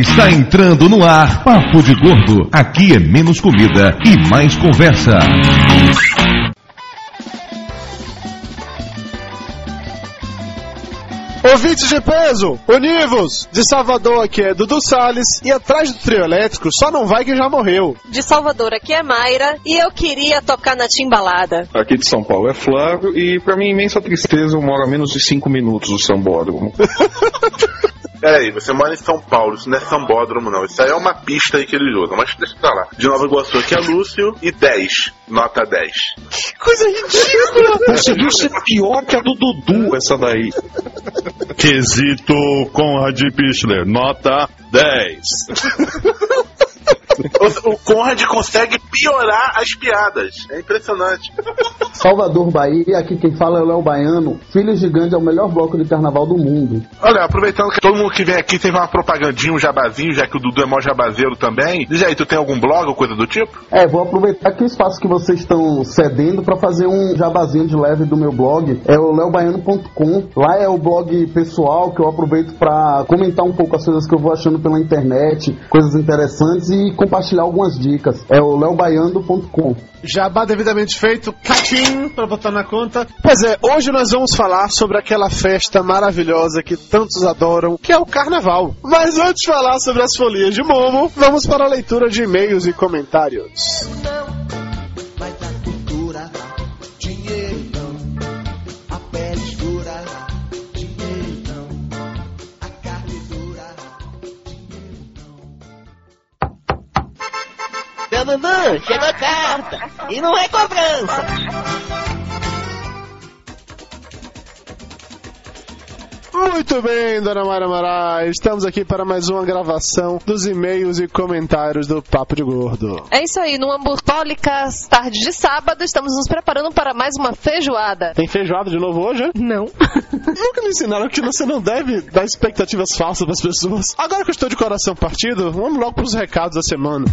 Está entrando no ar Papo de Gordo. Aqui é menos comida e mais conversa. Ouvintes de peso, univos! De Salvador aqui é Dudu Salles e atrás do trio elétrico só não vai quem já morreu. De Salvador aqui é Mayra e eu queria tocar na timbalada. Aqui de São Paulo é Flávio e pra mim imensa tristeza eu moro a menos de 5 minutos do Sambódromo. Peraí, você mora em São Paulo, isso não é sambódromo não, isso aí é uma pista aí que eles usam, mas deixa pra lá. De Nova Iguaçu aqui é Lúcio e 10, nota 10. Que coisa ridícula! Conseguiu ser pior que a do Dudu essa daí. Quesito Conrad Pichler, nota 10. O, o Conrad consegue piorar as piadas, é impressionante. Salvador, Bahia, aqui quem fala é o Léo Baiano. Filho Gigante é o melhor bloco de carnaval do mundo. Olha, aproveitando que todo mundo que vem aqui teve uma propagandinha, um jabazinho, já que o Dudu é mó jabazeiro também. Diz aí, tu tem algum blog ou coisa do tipo? É, vou aproveitar que o espaço que vocês estão cedendo para fazer um jabazinho de leve do meu blog. É o leobaiano.com. Lá é o blog pessoal que eu aproveito para comentar um pouco as coisas que eu vou achando pela internet, coisas interessantes e compartilhar algumas dicas. É o leobaiano.com. Jabá devidamente feito, catim pra botar na conta. Pois é, hoje nós vamos falar sobre aquela festa maravilhosa que tantos adoram, que é o carnaval. Mas antes de falar sobre as folias de Momo, vamos para a leitura de e-mails e comentários. Mas Seu Dudu, chegou a carta. E não é cobrança. Muito bem, dona Mara Moraes, estamos aqui para mais uma gravação dos e-mails e comentários do Papo de Gordo. É isso aí, numa bucólicas tarde de sábado, estamos nos preparando para mais uma feijoada. Tem feijoada de novo hoje? é? Não. Nunca me ensinaram que você não deve dar expectativas falsas para as pessoas. Agora que eu estou de coração partido, vamos logo para os recados da semana.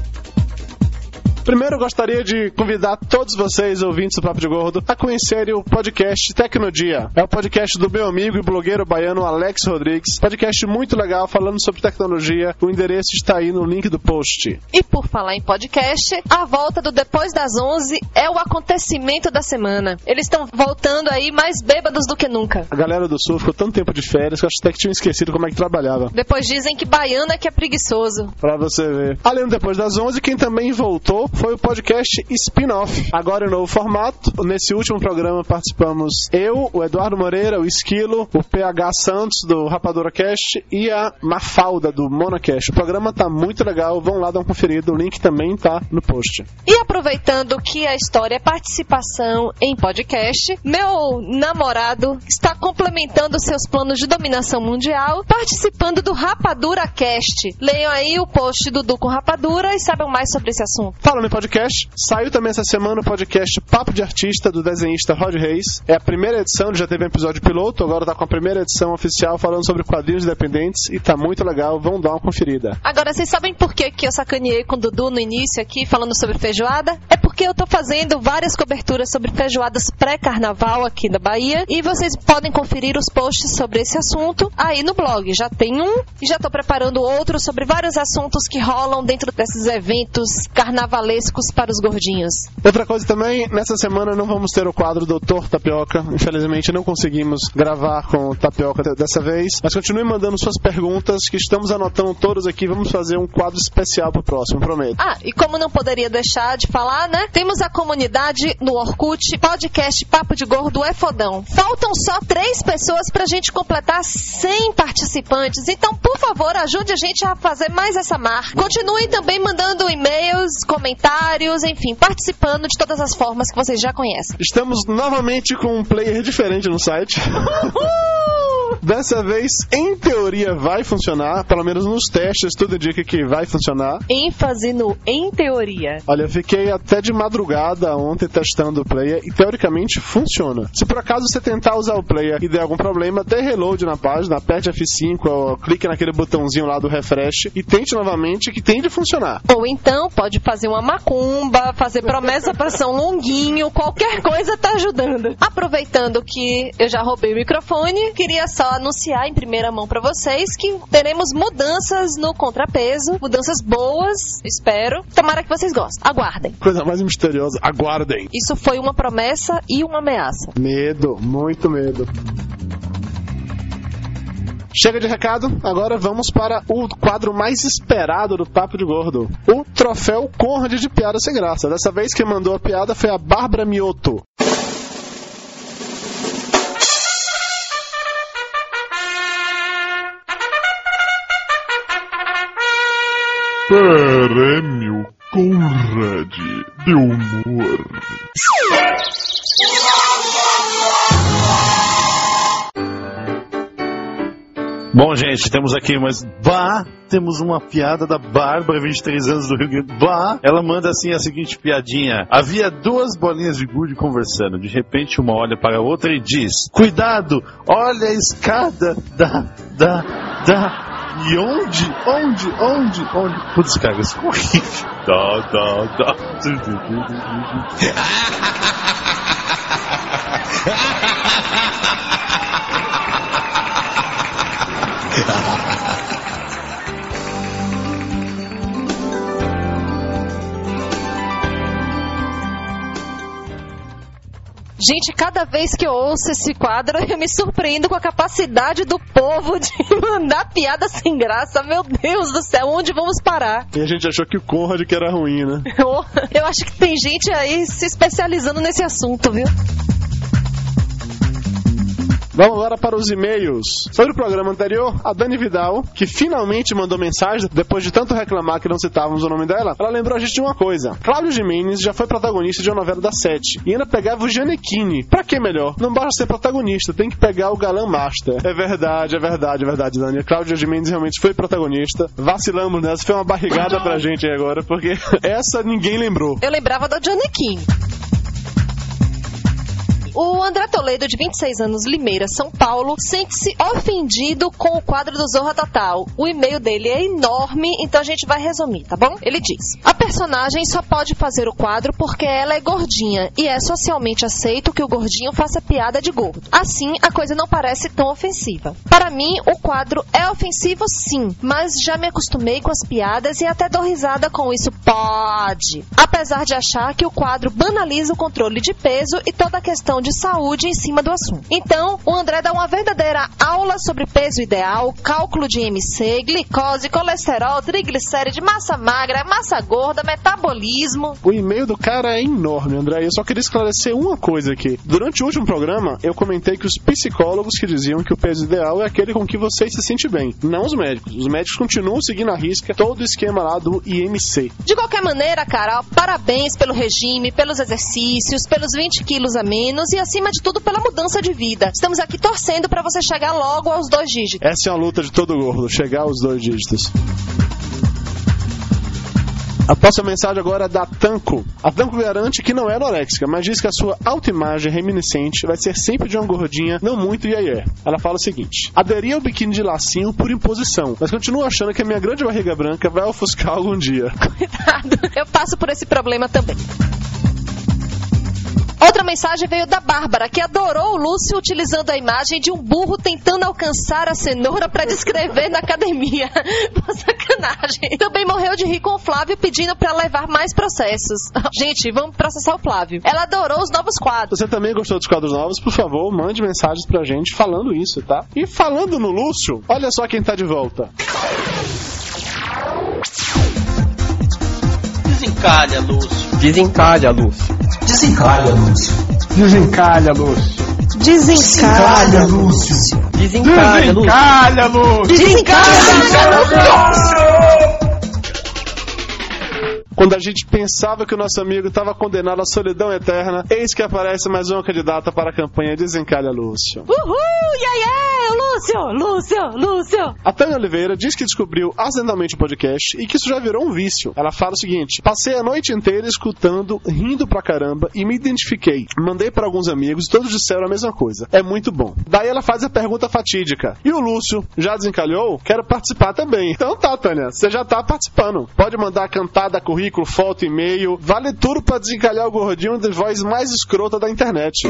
Primeiro, eu gostaria de convidar todos vocês, ouvintes do Papo de Gordo, a conhecerem o podcast Tecnodia. É o podcast do meu amigo e blogueiro baiano Alex Rodrigues. Podcast muito legal, falando sobre tecnologia. O endereço está aí no link do post. E por falar em podcast, a volta do Depois das 11 é o acontecimento da semana. Eles estão voltando aí mais bêbados do que nunca. A galera do Sul ficou tanto tempo de férias que eu acho até que tinham esquecido como é que trabalhava. Depois dizem que baiano é que é preguiçoso. Pra você ver. Além do Depois das 11, quem também voltou foi o podcast Spin-Off. Agora em novo formato. Nesse último programa participamos eu, o Eduardo Moreira, o Esquilo, o PH Santos do Rapadura Cast e a Mafalda do Monacast. O programa tá muito legal, vão lá dar uma conferida. O link também tá no post. E aproveitando que a história é participação em podcast, meu namorado está complementando seus planos de dominação mundial, participando do Rapadura Cast. Leiam aí o post do Du com Rapadura e saibam mais sobre esse assunto. Podcast, saiu também essa semana o podcast Papo de Artista do desenhista Rod Reis. É a primeira edição, já teve um episódio piloto, agora tá com a primeira edição oficial falando sobre quadrinhos independentes e tá muito legal, vão dar uma conferida. Agora, vocês sabem por que, que eu sacaneei com o Dudu no início aqui, falando sobre feijoada? É porque eu tô fazendo várias coberturas sobre feijoadas pré-carnaval aqui da Bahia e vocês podem conferir os posts sobre esse assunto aí no blog. Já tem um e já tô preparando outro sobre vários assuntos que rolam dentro desses eventos carnavalescos para os gordinhos. Outra coisa também, nessa semana não vamos ter o quadro Doutor Tapioca. Infelizmente não conseguimos gravar com o Tapioca de- dessa vez. Mas continue mandando suas perguntas, que estamos anotando todas aqui. Vamos fazer um quadro especial pro próximo, prometo. Ah, e como não poderia deixar de falar, né? Temos a comunidade no Orkut, podcast Papo de Gordo é fodão. Faltam só três pessoas pra gente completar 100 participantes. Então, por favor, ajude a gente a fazer mais essa marca. Continuem também mandando e-mails, comentários, enfim, participando de todas as formas que vocês já conhecem. Estamos novamente com um player diferente no site. Dessa vez, em teoria, vai funcionar. Pelo menos nos testes, tudo indica que vai funcionar. ênfase no em teoria. Olha, eu fiquei até de madrugada ontem testando o player e teoricamente funciona. Se por acaso você tentar usar o player e der algum problema, dê reload na página, aperte F5, ou clique naquele botãozinho lá do refresh e tente novamente que tem de funcionar. Ou então pode fazer uma macumba, fazer promessa pra São Longuinho, qualquer coisa tá ajudando. Aproveitando que eu já roubei o microfone, queria só anunciar em primeira mão pra vocês que teremos mudanças no contrapeso, mudanças boas, espero. Tomara que vocês gostem. Aguardem. Coisa mais misteriosa. Aguardem. Isso foi uma promessa e uma ameaça. Medo, muito medo. Chega de recado, agora vamos para o quadro mais esperado do Papo de Gordo. O troféu Conrad de Piada Sem Graça. Dessa vez quem mandou a piada foi a Bárbara Mioto. Prêmio Conrad de Humor. Bom, gente, temos aqui mais. Bah! Temos uma piada da Bárbara, 23 anos do Rio Grande. Bah! Ela manda assim a seguinte piadinha: Havia duas bolinhas de gude conversando. De repente, uma olha para a outra e diz: Cuidado! Olha a escada da. da. da. E onde? Onde? Onde? Onde? Putz, cara, isso ficou horrível. Da, da, da. Gente, cada vez que eu ouço esse quadro, eu me surpreendo com a capacidade do povo de mandar piada sem graça. Meu Deus do céu, onde vamos parar? E a gente achou que o Conrad que era ruim, né? Eu, eu acho que tem gente aí se especializando nesse assunto, viu? Vamos agora para os e-mails. Sobre o programa anterior, a Dani Vidal, que finalmente mandou mensagem, depois de tanto reclamar que não citávamos o nome dela, ela lembrou a gente de uma coisa. Cláudio Jimenez já foi protagonista de uma novela da Sete e ainda pegava o Janequine. Pra que melhor? Não basta ser protagonista, tem que pegar o galã master. É verdade, é verdade, é verdade, Dani. Cláudio Jimenez realmente foi protagonista. Vacilamos nessa, foi uma barrigada pra gente aí agora, porque essa ninguém lembrou. Eu lembrava da Janequine. O André Toledo, de 26 anos, Limeira, São Paulo, sente-se ofendido com o quadro do Zorra Total. O e-mail dele é enorme, então a gente vai resumir, tá bom? Ele diz: A personagem só pode fazer o quadro porque ela é gordinha e é socialmente aceito que o gordinho faça piada de gordo. Assim, a coisa não parece tão ofensiva. Para mim, o quadro é ofensivo sim, mas já me acostumei com as piadas e até dou risada com isso. Pode! Apesar de achar que o quadro banaliza o controle de peso e toda a questão de saúde em cima do assunto. Então, o André dá uma verdadeira aula sobre peso ideal, cálculo de MC, glicose, colesterol, triglicéride, massa magra, massa gorda, metabolismo. O e-mail do cara é enorme, André. Eu só queria esclarecer uma coisa aqui. Durante o último programa, eu comentei que os psicólogos que diziam que o peso ideal é aquele com que você se sente bem, não os médicos. Os médicos continuam seguindo a risca todo o esquema lá do IMC. De qualquer maneira, Carol, parabéns pelo regime, pelos exercícios, pelos 20 quilos a menos e, acima de tudo, pela mudança de vida. Estamos aqui torcendo para você chegar logo aos dois dígitos. Essa é uma luta de todo gordo, chegar aos dois dígitos. A próxima mensagem agora é da Tanco. A Tanco garante que não é anoréxica, mas diz que a sua autoimagem reminiscente vai ser sempre de uma gordinha não muito iaié. Ela fala o seguinte: aderi ao biquíni de lacinho por imposição, mas continuo achando que a minha grande barriga branca vai ofuscar algum dia. Cuidado, eu passo por esse problema também. Mensagem veio da Bárbara, que adorou o Lúcio utilizando a imagem de um burro tentando alcançar a cenoura para descrever na academia. Sacanagem. Também morreu de rir com o Flávio pedindo para levar mais processos. Gente, vamos processar o Flávio. Ela adorou os novos quadros. Você também gostou dos quadros novos? Por favor, mande mensagens pra gente falando isso, tá? E falando no Lúcio, olha só quem tá de volta. Desencalha, Lúcio. Desencalha, Lúcio. Desencalha, Lúcio. Desencalha, Lúcio. Desencalha, Lúcio. Desencalha, Lúcio. Desencalha, Lúcio. Desencalha, Lúcio. Quando a gente pensava que o nosso amigo estava condenado à solidão eterna, eis que aparece mais uma candidata para a campanha Desencalha Lúcio. Uhul, yeah, yeah, Lúcio, Lúcio, Lúcio. A Tânia Oliveira diz que descobriu acidentalmente o podcast e que isso já virou um vício. Ela fala o seguinte: passei a noite inteira escutando, rindo pra caramba e me identifiquei. Mandei para alguns amigos e todos disseram a mesma coisa. É muito bom. Daí ela faz a pergunta fatídica: E o Lúcio já desencalhou? Quero participar também. Então tá, Tânia, você já tá participando. Pode mandar cantada, currículo, e-mail. Vale tudo pra desencalhar o gordinho de voz mais escrota da internet.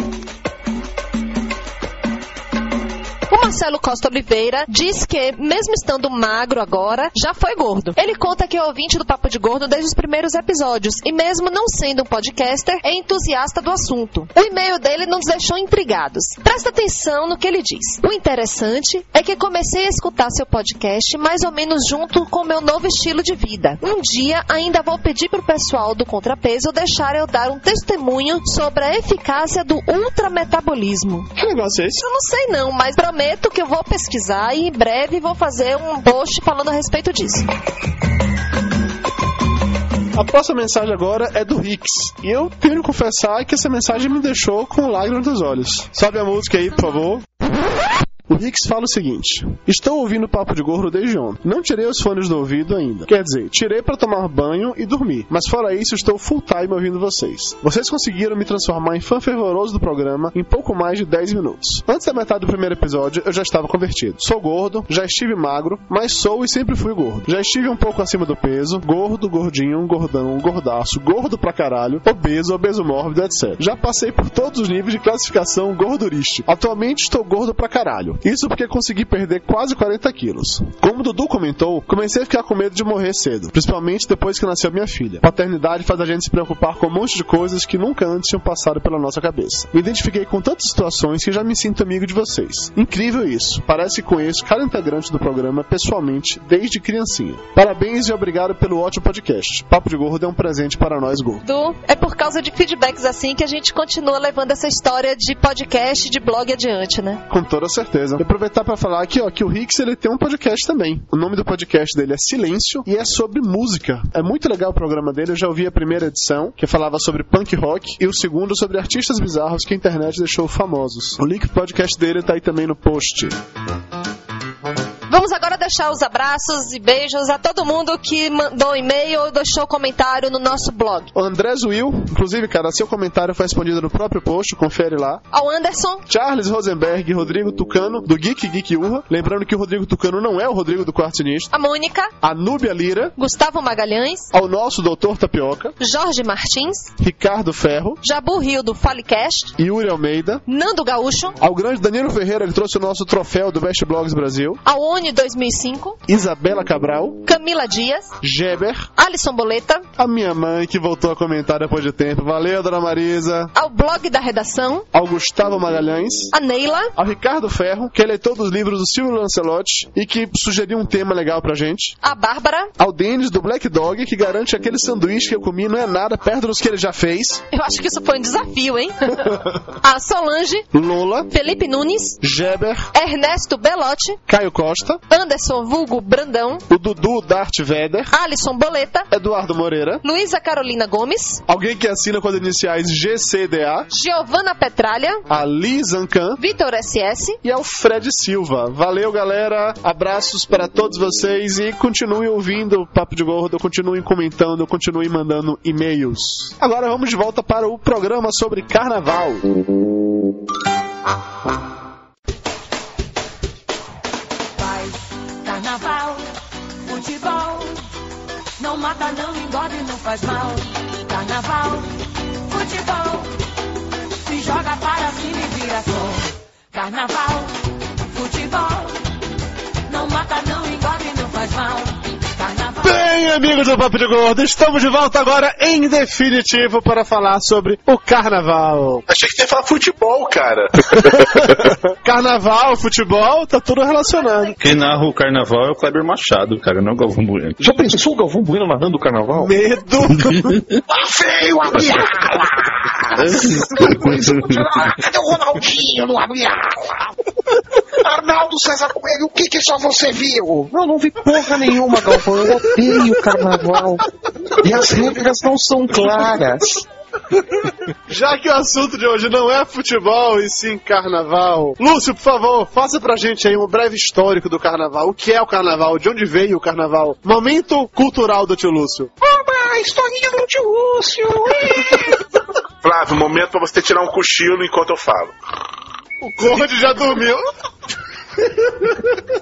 Marcelo Costa Oliveira diz que, mesmo estando magro agora, já foi gordo. Ele conta que é ouvinte do Papo de Gordo desde os primeiros episódios e, mesmo não sendo um podcaster, é entusiasta do assunto. O e-mail dele nos deixou intrigados. Presta atenção no que ele diz. O interessante é que comecei a escutar seu podcast mais ou menos junto com o meu novo estilo de vida. Um dia ainda vou pedir pro pessoal do contrapeso deixar eu dar um testemunho sobre a eficácia do ultrametabolismo. Que negócio é esse? Eu não sei não, mas prometo que eu vou pesquisar e em breve vou fazer um post falando a respeito disso. A próxima mensagem agora é do Rix. E eu tenho que confessar que essa mensagem me deixou com lágrimas nos olhos. Sobe a música aí, por favor. O Rix fala o seguinte: Estou ouvindo Papo de Gordo desde ontem. Não tirei os fones do ouvido ainda. Quer dizer, tirei para tomar banho e dormir. Mas fora isso, estou full time ouvindo vocês. Vocês conseguiram me transformar em fã fervoroso do programa em pouco mais de 10 minutos. Antes da metade do primeiro episódio, eu já estava convertido. Sou gordo, já estive magro, mas sou e sempre fui gordo. Já estive um pouco acima do peso, gordo, gordinho, gordão, gordaço, gordo pra caralho, obeso, obeso mórbido, etc. Já passei por todos os níveis de classificação gordurística. Atualmente estou gordo pra caralho. Isso porque consegui perder quase 40 quilos. Como Dudu comentou, comecei a ficar com medo de morrer cedo, principalmente depois que nasceu minha filha. Paternidade faz a gente se preocupar com um monte de coisas que nunca antes tinham passado pela nossa cabeça. Me identifiquei com tantas situações que já me sinto amigo de vocês. Incrível isso. Parece que conheço cada integrante do programa pessoalmente desde criancinha. Parabéns e obrigado pelo ótimo podcast. Papo de Gordo é um presente para nós gordos. Du, é por causa de feedbacks assim que a gente continua levando essa história de podcast, de blog adiante, né? Com toda certeza. E aproveitar para falar aqui, ó, que o Rix ele tem um podcast também. O nome do podcast dele é Silêncio e é sobre música. É muito legal o programa dele. Eu já ouvi a primeira edição, que falava sobre punk rock, e o segundo sobre artistas bizarros que a internet deixou famosos. O link pro podcast dele tá aí também no post. Vamos agora deixar os abraços e beijos a todo mundo que mandou e-mail ou deixou comentário no nosso blog. O André Will, inclusive, cara, seu comentário foi respondido no próprio post, confere lá. Ao Anderson, Charles Rosenberg, Rodrigo Tucano, do Geek Geek Urra. Lembrando que o Rodrigo Tucano não é o Rodrigo do Quarto Sinistro. a Mônica, A Núbia Lira, Gustavo Magalhães, ao nosso Doutor Tapioca, Jorge Martins, Ricardo Ferro, Jabu Rio do Falecast, Yuri Almeida, Nando Gaúcho, ao grande Danilo Ferreira, que trouxe o nosso troféu do Best Blogs Brasil, ao ONI 2005, Isabela Cabral, Camila Dias, Geber, Alisson Boleta, a minha mãe que voltou a comentar depois de tempo. Valeu, dona Marisa. ao blog da redação, Ao Gustavo Magalhães, a Neila, ao Ricardo Ferro, que é leitor dos livros do Silvio Lancelotti e que sugeriu um tema legal pra gente. a Bárbara, Ao Denis do Black Dog, que garante que aquele sanduíche que eu comi não é nada perto dos que ele já fez. eu acho que isso foi um desafio, hein? a Solange, Lola, Felipe Nunes, Geber, Ernesto Belotti, Caio Costa, Anderson Vulgo Brandão, o Dudu Darth Vader, Alisson Boleta, Eduardo Moreira, Luísa Carolina Gomes, alguém que assina com as iniciais GCDA, Giovana Petralha, a Liz Ancan Vitor SS, e ao Fred Silva. Valeu, galera. Abraços para todos vocês e continuem ouvindo o Papo de Gordo, continuem comentando, continuem mandando e-mails. Agora vamos de volta para o programa sobre carnaval. Futebol. Não mata, não engorda e não faz mal. Carnaval, futebol. Se joga para cima e vira som. Carnaval, Bem, amigos do Papo de Gordo, estamos de volta agora em definitivo para falar sobre o carnaval. Achei que você ia falar futebol, cara. Carnaval, futebol, tá tudo relacionado. Quem narra o carnaval é o Kleber Machado, cara, não é o Galvão Bueno. Já pensou o Galvão Bueno narrando o carnaval? Medo. Feio, Abiala! Cadê o Ronaldinho no Abiala? Arnaldo César Coelho, o que que só você viu? Eu não vi porra nenhuma, Galvão. Eu odeio o carnaval. E as regras não são claras. Já que o assunto de hoje não é futebol e sim carnaval, Lúcio, por favor, faça pra gente aí um breve histórico do carnaval. O que é o carnaval? De onde veio o carnaval? Momento cultural do tio Lúcio. Oba, historinha do tio Lúcio! Flávio, momento pra você tirar um cochilo enquanto eu falo. O Conde já dormiu.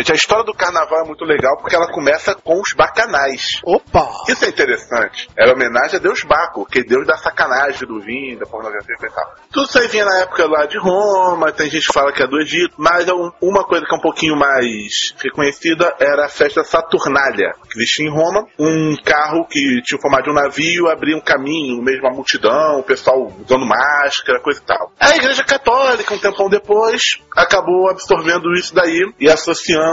gente, a história do carnaval é muito legal porque ela começa com os bacanais. Opa! Isso é interessante. Era homenagem a Deus Baco, que é Deus da sacanagem, do vinho, da pornografia e tal. Tudo isso aí vinha na época lá de Roma, tem gente que fala que é do Egito, mas é um- uma coisa que é um pouquinho mais reconhecida era a festa Saturnália, que existia em Roma. Um carro que tinha o formato de um navio, abria um caminho, de uma multidão, o pessoal usando máscara, coisa e tal. A Igreja Católica, um tempão depois, acabou absorvendo isso daí e associando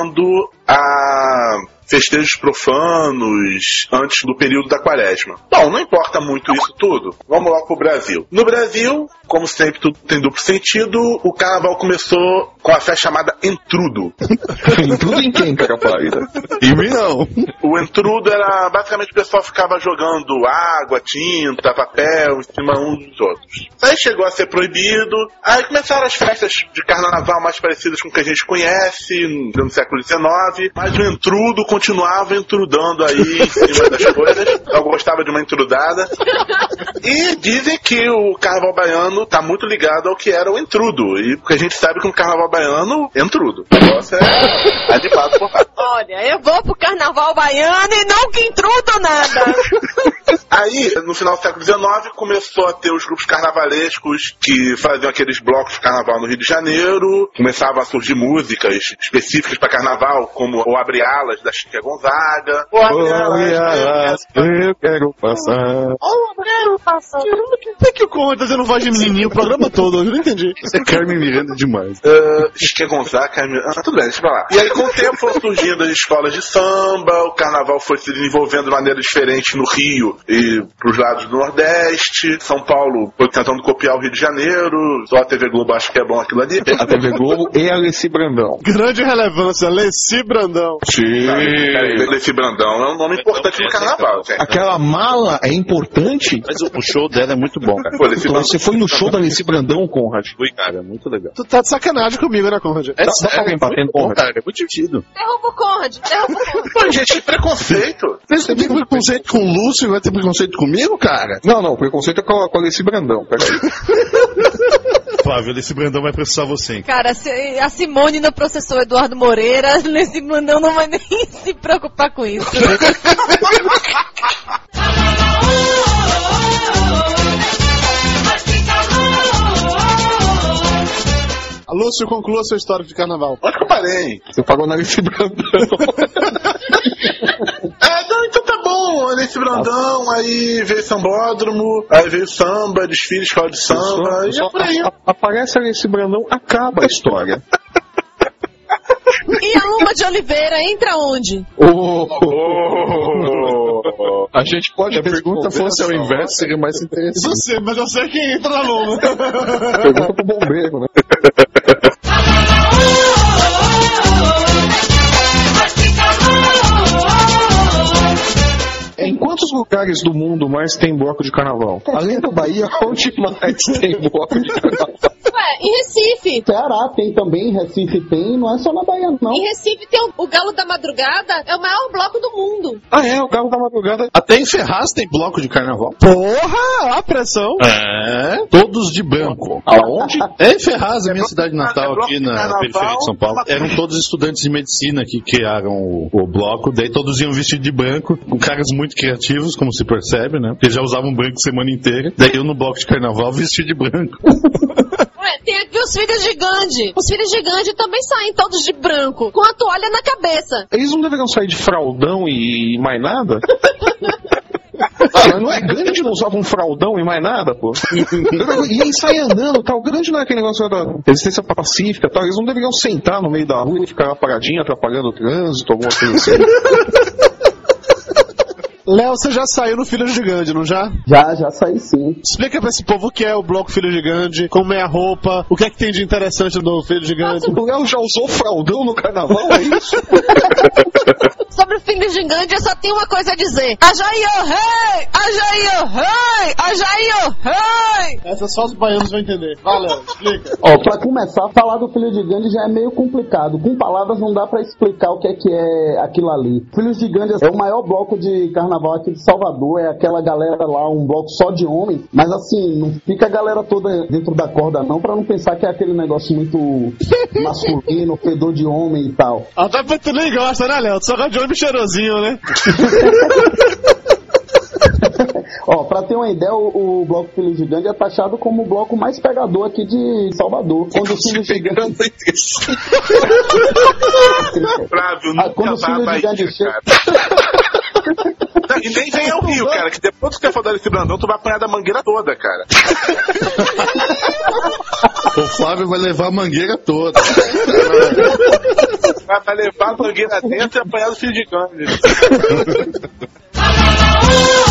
a festejos profanos antes do período da quaresma. Bom, não importa muito isso tudo. Vamos logo pro Brasil. No Brasil, como sempre tudo tem duplo sentido, o carnaval começou com a festa chamada Entrudo. Entrudo em quem, paida? Em mim não. O entrudo era basicamente o pessoal ficava jogando água, tinta, papel em cima uns dos outros. Aí chegou a ser proibido. Aí começaram as festas de carnaval mais parecidas com o que a gente conhece no século XIX. Mas o entrudo continuava entrudando aí em cima das coisas. Eu gostava de uma entrudada. E dizem que o carnaval baiano tá muito ligado ao que era o entrudo. E porque a gente sabe que no carnaval baiano, entrudo. O negócio é animado por lá. Olha, eu vou pro carnaval baiano e não que intrudo nada. Aí, no final do século XIX, começou a ter os grupos carnavalescos que faziam aqueles blocos de carnaval no Rio de Janeiro. Começavam a surgir músicas específicas para carnaval, como o Abre Alas da Chica Gonzaga. O Abre Alas. eu quero passar. Por que, que o Conrad tá dizendo voz de menininho o programa todo? Eu não entendi. Isso é Carmen Miranda demais. Uh, Chica Gonzaga, Carmen- ah, tudo bem, deixa pra lá. E aí, com o tempo, foram surgindo as escolas de samba, o carnaval foi se desenvolvendo de maneira diferente no Rio e pros lados do Nordeste. São Paulo foi tentando copiar o Rio de Janeiro, só a TV Globo acha que é bom aquilo ali. A TV Globo e a Alessi Brandão. Grande relevância, Leci Brandão. Sim. Leci Brandão é um nome importante no carnaval, gente. Aquela mala é importante. Mas o, o show dela é muito bom, cara. Pô, Brandão- Você foi no show da Alessi Brandão, Conrad? Fui, cara, é muito legal. Tu tá de sacanagem comigo, né, Conrad? É Dá- dá pra alguém bom, Conrad? cara, é muito divertido. Derruba o Conrad, derruba o Conrad. Pô, gente, que preconceito. Você tem preconceito com o Lúcio e vai ter preconceito comigo, cara? Não, não, o preconceito é com a, Alessi Brandão. Peraí. Flávio, esse Brandão vai processar você. hein? Cara, se a Simone não processou o Eduardo Moreira, nesse Brandão não vai nem se preocupar com isso. A Lúcio, conclua sua história de carnaval. Onde que eu parei? Você pagou na Alessi Brandão. É, não, então tá bom. Nesse Brandão, aí veio sambódromo, aí veio samba, desfile, escola de samba, e é por aí. A- a- Aparece a Alessi Brandão, acaba a história. E a Luma de Oliveira entra onde? Oh, Oh. a gente pode Se a pergunta fosse ao inverso, seria mais interessante. Você, mas eu sei quem entra na Luma. Pergunta pro bombeiro, né? Quantos lugares do mundo mais tem bloco de carnaval? Além da Bahia, onde mais tem bloco de carnaval? Ué, em Recife. Ceará tem também, Recife tem, não é só na Bahia, não. Em Recife tem o, o Galo da Madrugada, é o maior bloco do mundo. Ah, é, o Galo da Madrugada. Até em Ferraz tem bloco de carnaval. Porra, a pressão. É, todos de branco. Aonde? É em Ferraz, a minha cidade é natal bloco aqui na carnaval, periferia de São Paulo. Eram todos estudantes de medicina que criaram o, o bloco, daí todos iam vestidos de branco, com caras muito criativos, como se percebe, né? Porque já usavam branco a semana inteira. Daí eu no bloco de carnaval vestido de branco. Ué, tem aqui os filhos de Gandhi. Os filhos de Gandhi também saem todos de branco, com a toalha na cabeça. Eles não deveriam sair de fraldão e mais nada? Ah, mas não é grande, não usava um fraldão e mais nada, pô. E aí sai andando, tal. Grande não é aquele negócio da resistência pacífica, tal. Eles não deveriam sentar no meio da rua e ficar paradinho, atrapalhando o trânsito, alguma coisa assim. Léo, você já saiu no Filho Gigante, não já? Já, já saí sim. Explica pra esse povo o que é o bloco Filho Gigante, como é a roupa, o que é que tem de interessante no Filho Gigante. O Léo já usou fraldão no carnaval, é isso? Sobre o filho gigante, eu só tenho uma coisa a dizer. Ajaí, oh rei! Ajaí, oh rei! Ajaí, oh rei! Essa só os baianos vão entender. Valeu, explica. Ó, pra começar, falar do Filho de Gandhi já é meio complicado. Com palavras não dá pra explicar o que é que é aquilo ali. Filhos de Gandhi é o maior bloco de carnaval aqui de Salvador, é aquela galera lá, um bloco só de homem, mas assim, não fica a galera toda dentro da corda não, pra não pensar que é aquele negócio muito masculino, fedor de homem e tal. Até porque tu nem gosta, né, Léo? Tu só gosta de homem cheirosinho, né? Ó, pra ter uma ideia, o, o Bloco Filho Gigante é taxado como o bloco mais pegador aqui de Salvador. Quando os Filhos Gigantes... Flávio, Ah, nunca quando os Filhos Bahia, Gigantes chegam... Não, E nem vem ao Rio, cara, que depois que você for dar esse Brandão, tu vai apanhar da mangueira toda, cara. O Flávio vai levar a mangueira toda. Vai vai levar a mangueira dentro e apanhar do filho de Gandhi.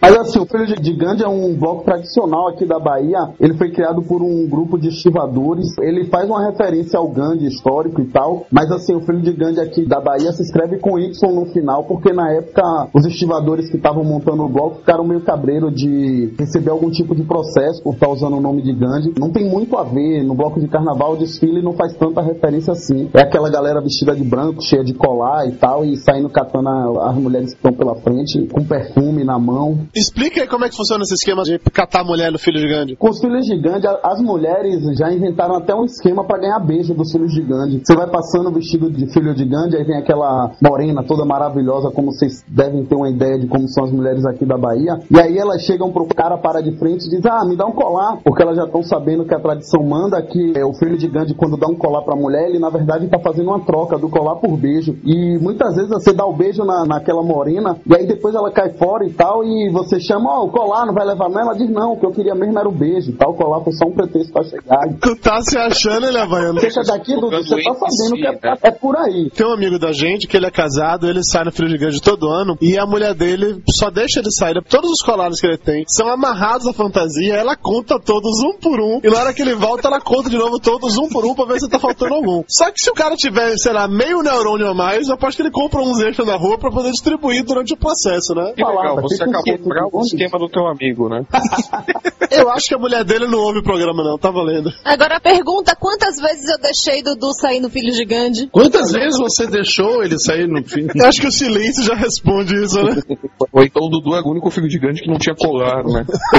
Mas assim, o Filho de Gandhi é um bloco tradicional aqui da Bahia. Ele foi criado por um grupo de estivadores. Ele faz uma referência ao Gandhi histórico e tal. Mas assim, o Filho de Gandhi aqui da Bahia se escreve com Y no final, porque na época os estivadores que estavam montando o bloco ficaram meio cabreiro de receber algum tipo de processo por estar usando o nome de Gandhi. Não tem muito a ver. No bloco de carnaval, o desfile não faz tanta referência assim. É aquela galera vestida de branco, cheia de colar e tal, e saindo catando as mulheres que estão pela frente, com perfume na mão. Explica aí como é que funciona esse esquema de catar a mulher no filho gigante. Com os filhos a- as mulheres já inventaram até um esquema pra ganhar beijo dos filhos de Gandhi. Você vai passando vestido de filho de Gandhi, aí vem aquela morena toda maravilhosa, como vocês devem ter uma ideia de como são as mulheres aqui da Bahia. E aí elas chegam pro cara, para de frente e diz: Ah, me dá um colar. Porque elas já estão sabendo que a tradição manda que é, o filho de Gandhi, quando dá um colar pra mulher, ele na verdade tá fazendo uma troca do colar por beijo. E muitas vezes você dá o beijo na, naquela morena, e aí depois ela cai fora e tal, e você chama, ó, o colar não vai levar não? Ela diz, não, o que eu queria mesmo era o beijo, tal, o colar foi só um pretexto pra chegar. Tu tá se achando, ele é baiano. Deixa daqui, Dudu, você tá sabendo que é, é por aí. Tem um amigo da gente que ele é casado, ele sai no filho gigante todo ano e a mulher dele só deixa ele sair. Todos os colares que ele tem são amarrados à fantasia, ela conta todos um por um e na hora que ele volta ela conta de novo todos um por um pra ver se tá faltando algum. Só que se o cara tiver, sei lá, meio neurônio a mais, eu aposto que ele compra uns extras na rua pra poder distribuir durante o processo, né? Que legal, você acabou quebrar o esquema do teu amigo, né? Eu acho que a mulher dele não ouve o programa não, tá valendo. Agora a pergunta, quantas vezes eu deixei Dudu sair no filho gigante? Quantas vezes você deixou ele sair no fim? Eu acho que o silêncio já responde isso, né? Ou então o Dudu é o único filho gigante que não tinha colar, né?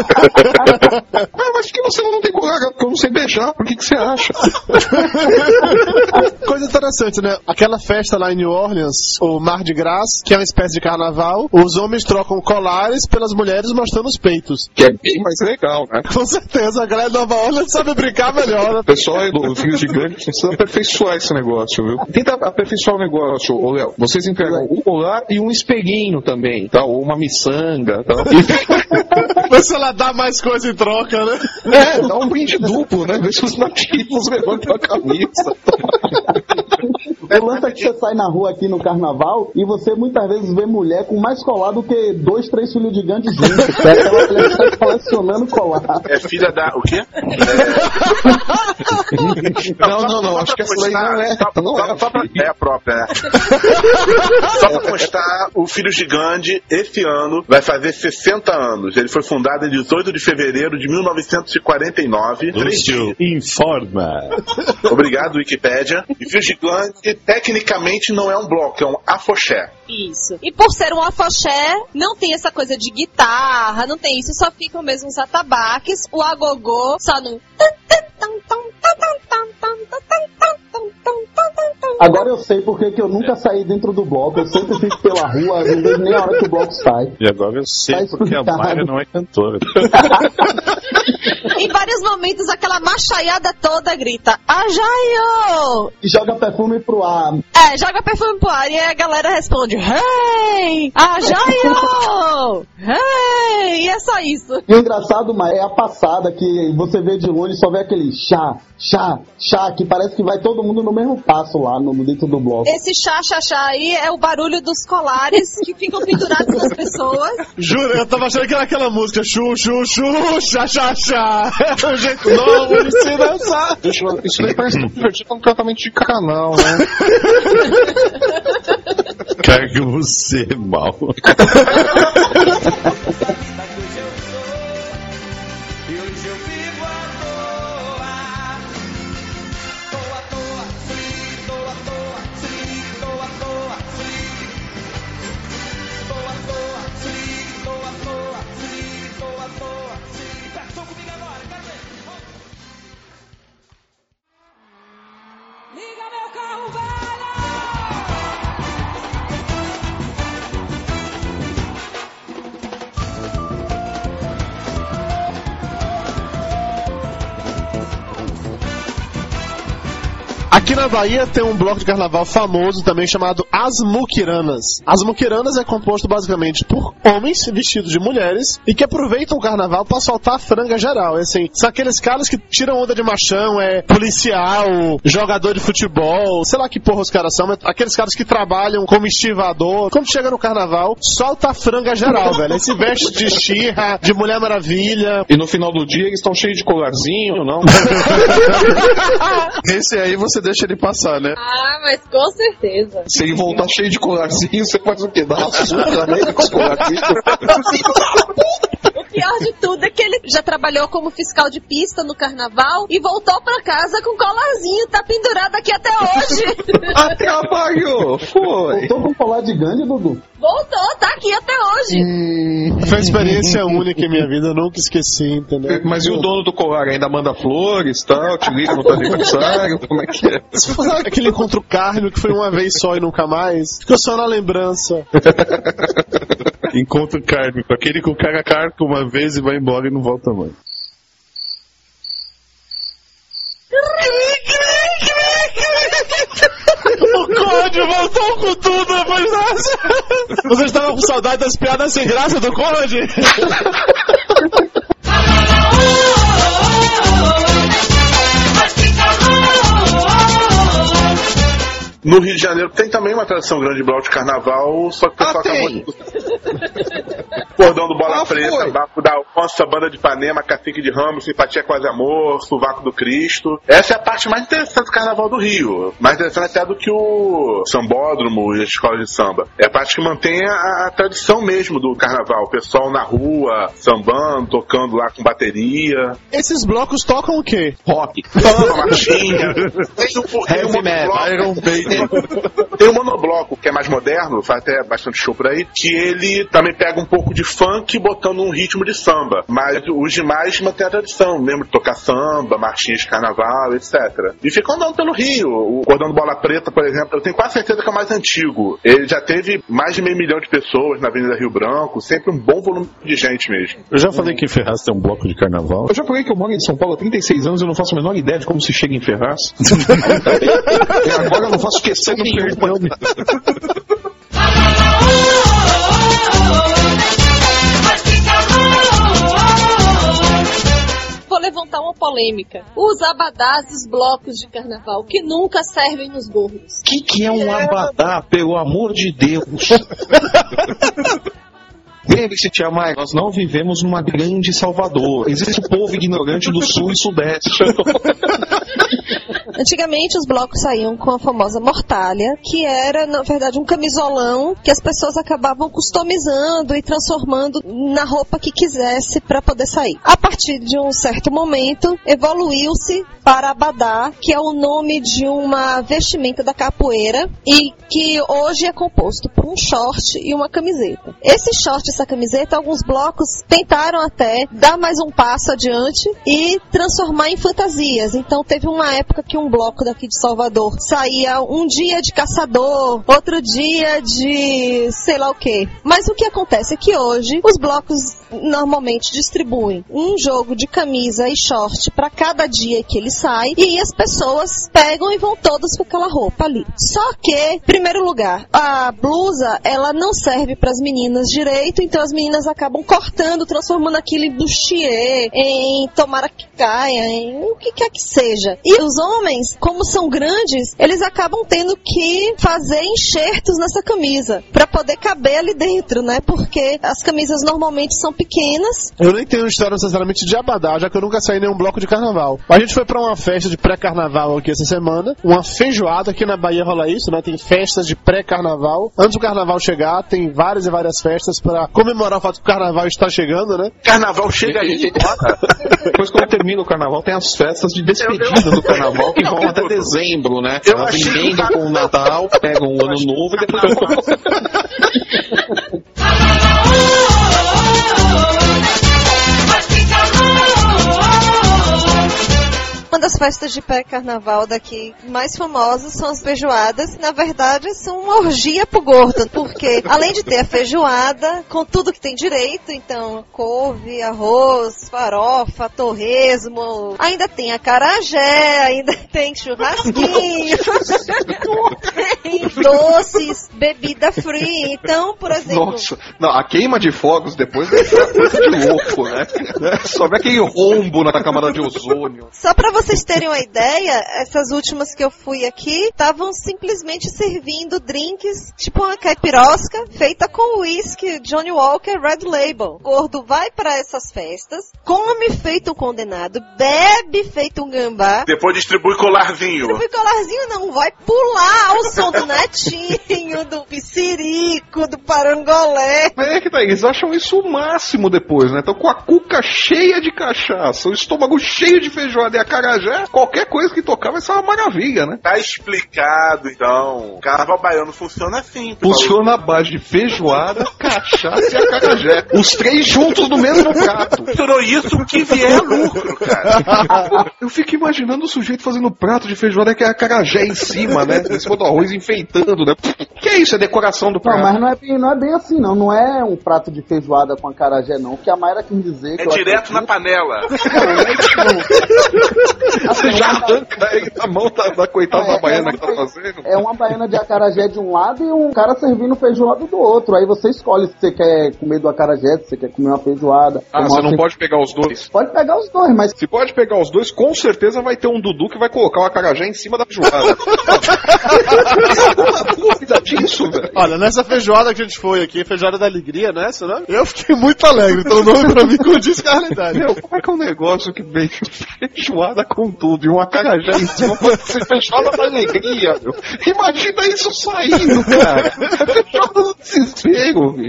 ah, mas por que você não tem colar? Porque eu não sei beijar, por que, que você acha? Coisa interessante, né? Aquela festa lá em New Orleans, o Mar de Graça, que é uma espécie de carnaval, os homens trocam colares pelas mulheres mostrando os peitos. Que é bem mais legal, né? Com certeza, a galera de Nova sabe brincar melhor, né? O pessoal do Filho Gigante precisa aperfeiçoar esse negócio, viu? Tenta aperfeiçoar o negócio, ô Léo. Vocês entregam um colar e um espelhinho também, tá? Ou uma miçanga, tá? Vê se ela dá mais coisa em troca, né? É, dá um brinde duplo, né? Vê se os nativos levantam a camisa. O lance é que você sai na rua aqui no carnaval e você muitas vezes vê mulher com mais colar do que dois, três filhos de Gandhi juntos. É aquela mulher que tá colecionando colar. É filha da. O quê? Não, não, não, acho que essa daí não é. Só, Não só, é. só pra, é a própria, né? só pra constar, o Filho Gigante, esse ano, vai fazer 60 anos. Ele foi fundado em 18 de fevereiro de 1949. Três Lúcio, informa. Obrigado, Wikipédia. E Filho Gigante, tecnicamente, não é um bloco, é um afoxé. Isso. E por ser um afoxé, não tem essa coisa de guitarra, não tem isso, só ficam mesmo os atabaques, o agogô, só no... Agora eu sei porque que eu nunca saí dentro do bloco. Eu sempre fico pela rua, não vejo nem a hora que o bloco sai. E agora eu sei Tá porque a. Mayra não é cantora. em vários momentos, aquela machaiada toda grita, Ajaio! E joga perfume pro ar. É, joga perfume pro ar e aí a galera responde, Hey! Ajaio! Hey! E é só isso. E o engraçado, mas é a passada que você vê de longe só vê aquele chá, chá, chá, que parece que vai todo mundo no mesmo passo lá no, dentro do bloco. Esse chá-chá-chá aí é o barulho dos colares que ficam pendurados nas pessoas. Juro, eu tava achando que era aquela música chu, chu, chu, chá, chá, chá. É um jeito novo de se dançar. Deixa eu- Isso daí parece divertido um tratamento de canal, né? Que você mal. E hoje eu vivo à toa. Aqui na Bahia tem um bloco de carnaval famoso também chamado As Muquiranas. As Muquiranas é composto basicamente por homens vestidos de mulheres e que aproveitam o carnaval pra soltar a franga geral. É assim, são aqueles caras que tiram onda de machão, é policial, jogador de futebol, sei lá que porra os caras são, mas aqueles caras que trabalham como estivador. Quando chega no carnaval, solta a franga geral, velho. Aí se veste de xirra, de Mulher Maravilha. E no final do dia eles estão cheios de colarzinho, não? Esse aí você deixa ele passar, né? Ah, mas com certeza. Se voltar cheio de colarzinho, você faz o quê? Dá surra nele com os colarzinhos. O pior de tudo é que ele já trabalhou como fiscal de pista no carnaval e voltou pra casa com colarzinho, tá pendurado aqui até hoje. Trabalhou! Foi! Voltou com falar de gangue, Dudu? Voltou, tá aqui até hoje. Foi uma experiência única em minha vida, eu nunca esqueci, entendeu? Mas e o dono do colar ainda manda flores e tal? Te liga no teu aniversário? Como é que é? Se for aquele encontro carne que foi uma vez só e nunca mais, ficou só na lembrança. Encontro kármico. Aquele que o cara carca uma vez e vai embora e não volta mais. O Conde voltou com tudo depois dessa. Vocês estavam com saudade das piadas sem graça do Conde? No Rio de Janeiro tem também uma tradição grande de bloco de carnaval, só que o pessoal Ah, acabou tem. de... Cordão do Bola Ah, Preta. Baco da Alfonso, Banda de Ipanema, Cacique de Ramos, Simpatia Quase Amor, Sovaco do Cristo. Essa é a parte mais interessante do carnaval do Rio. Mais interessante até do que o sambódromo e as escolas de samba. É a parte que mantém a, a tradição mesmo do carnaval. O pessoal na rua, sambando, tocando lá com bateria. Esses blocos tocam o quê? Rock. Samba, marchinha. Tem o, tem o Heavy metal, Iron Maiden. tem o monobloco, que é mais moderno, faz até bastante show por aí, que ele também pega um pouco de funk botando um ritmo de samba. Mas os demais mantêm a tradição, mesmo de tocar samba, marchinhas de carnaval, etc. E ficam andando pelo Rio. O Cordão do Bola Preta, por exemplo, eu tenho quase certeza que é o mais antigo. Ele já teve mais de meio milhão de pessoas na Avenida Rio Branco, sempre um bom volume de gente mesmo. Eu já falei que Ferraz tem um bloco de carnaval. Eu já falei que eu moro em São Paulo há 36 anos e eu não faço a menor ideia de como se chega em Ferraz. e agora eu não faço questão nenhuma. Vou levantar uma polêmica. Os abadás dos blocos de carnaval que nunca servem nos gorros. O que, que é um abadá, pelo amor de Deus? Lembre-se, Tia Mai, nós não vivemos numa grande Salvador. Existe o povo ignorante do sul e sudeste. Antigamente os blocos saíam com a famosa mortalha, que era, na verdade, um camisolão que as pessoas acabavam customizando e transformando na roupa que quisesse para poder sair. A partir de um certo momento, evoluiu-se para abadá, que é o nome de uma vestimenta da capoeira e que hoje é composto por um short e uma camiseta. Esse short essa camiseta, alguns blocos tentaram até dar mais um passo adiante e transformar em fantasias. Então teve uma época que um bloco daqui de Salvador saía um dia de caçador, outro dia de sei lá o que. Mas o que acontece é que hoje os blocos normalmente distribuem um jogo de camisa e short para cada dia que ele sai e as pessoas pegam e vão todas com aquela roupa ali. Só que, primeiro lugar, a blusa ela não serve para as meninas pequenas direito, então as meninas acabam cortando, transformando aquilo em bustier, em tomara que caia, em o que quer que seja. E os homens, como são grandes, eles acabam tendo que fazer enxertos nessa camisa para poder caber ali dentro, né? Porque as camisas normalmente são pequenas. Eu nem tenho história necessariamente de Abadá, já que eu nunca saí em nenhum bloco de carnaval. A gente foi pra uma festa de pré-carnaval aqui essa semana, uma feijoada aqui na Bahia rola isso, né? Tem festas de pré-carnaval. Antes do carnaval chegar, tem várias e várias festas pra comemorar o fato que o carnaval está chegando, né? Carnaval chega aí. Depois, quando termina o carnaval, tem as festas de despedida do carnaval que vão até dezembro, né? Eu Elas achei que emendam com o Natal, pegam o Ano Novo e depois Das festas de pré-carnaval daqui mais famosas são as feijoadas. Na verdade, são uma orgia pro gordo, porque além de ter a feijoada, com tudo que tem direito, então couve, arroz, farofa, torresmo, ainda tem acarajé, ainda tem churrasquinho, tem doces, bebida free. Então, por exemplo, Nossa, não, a queima de fogos depois é coisa de louco, né? Sobe aquele rombo na camada de ozônio. Só pra vocês terem uma ideia, essas últimas que eu fui aqui estavam simplesmente servindo drinks, tipo uma caipirosca, feita com whisky Johnny Walker Red Label. O gordo vai pra essas festas, come feito um condenado, bebe feito um gambá. Depois distribui colarzinho. Distribui colarzinho não, vai pular ao som do netinho, do piscirico, do parangolé. Mas é que tá, eles acham isso o máximo depois, né? Então com a cuca cheia de cachaça, o estômago cheio de feijoada e acarajé, qualquer coisa que tocar vai ser uma maravilha, né? Tá explicado, então. O carnaval baiano funciona assim. Funciona à base de feijoada, cachaça e acarajé. Os três juntos no mesmo prato. Misturou isso, o que vier é lucro, cara. Eu fico imaginando o sujeito fazendo prato de feijoada que é acarajé em cima, né? Em cima do arroz enfeitando, né? Que é isso? É decoração do Não, prato. mas não é, bem, não é bem assim, não. Não é um prato de feijoada com acarajé, não. O que a Mayra quis dizer... que É eu direto na acredito- panela. Você já arranca ele na mão da, da coitada É, da baiana é que tá uma- fazendo. É uma baiana de acarajé de um lado e um cara servindo feijoada do outro. Aí você escolhe se você quer comer do acarajé, se você quer comer uma feijoada. Ah, você uma não fe- pode pegar os dois. Pode pegar os dois, mas Se pode pegar os dois, com certeza vai ter um Dudu que vai colocar o acarajé em cima da feijoada. Dúvida disso, velho? Olha, nessa feijoada que a gente foi aqui, feijoada da alegria, né? Né? Eu fiquei muito alegre, então o nome pra mim condiz com a realidade. Meu, como é que é um negócio que vem feijoada com tudo e um acarajé em cima ser feijoada da alegria, meu? Imagina isso saindo, cara. Feijoada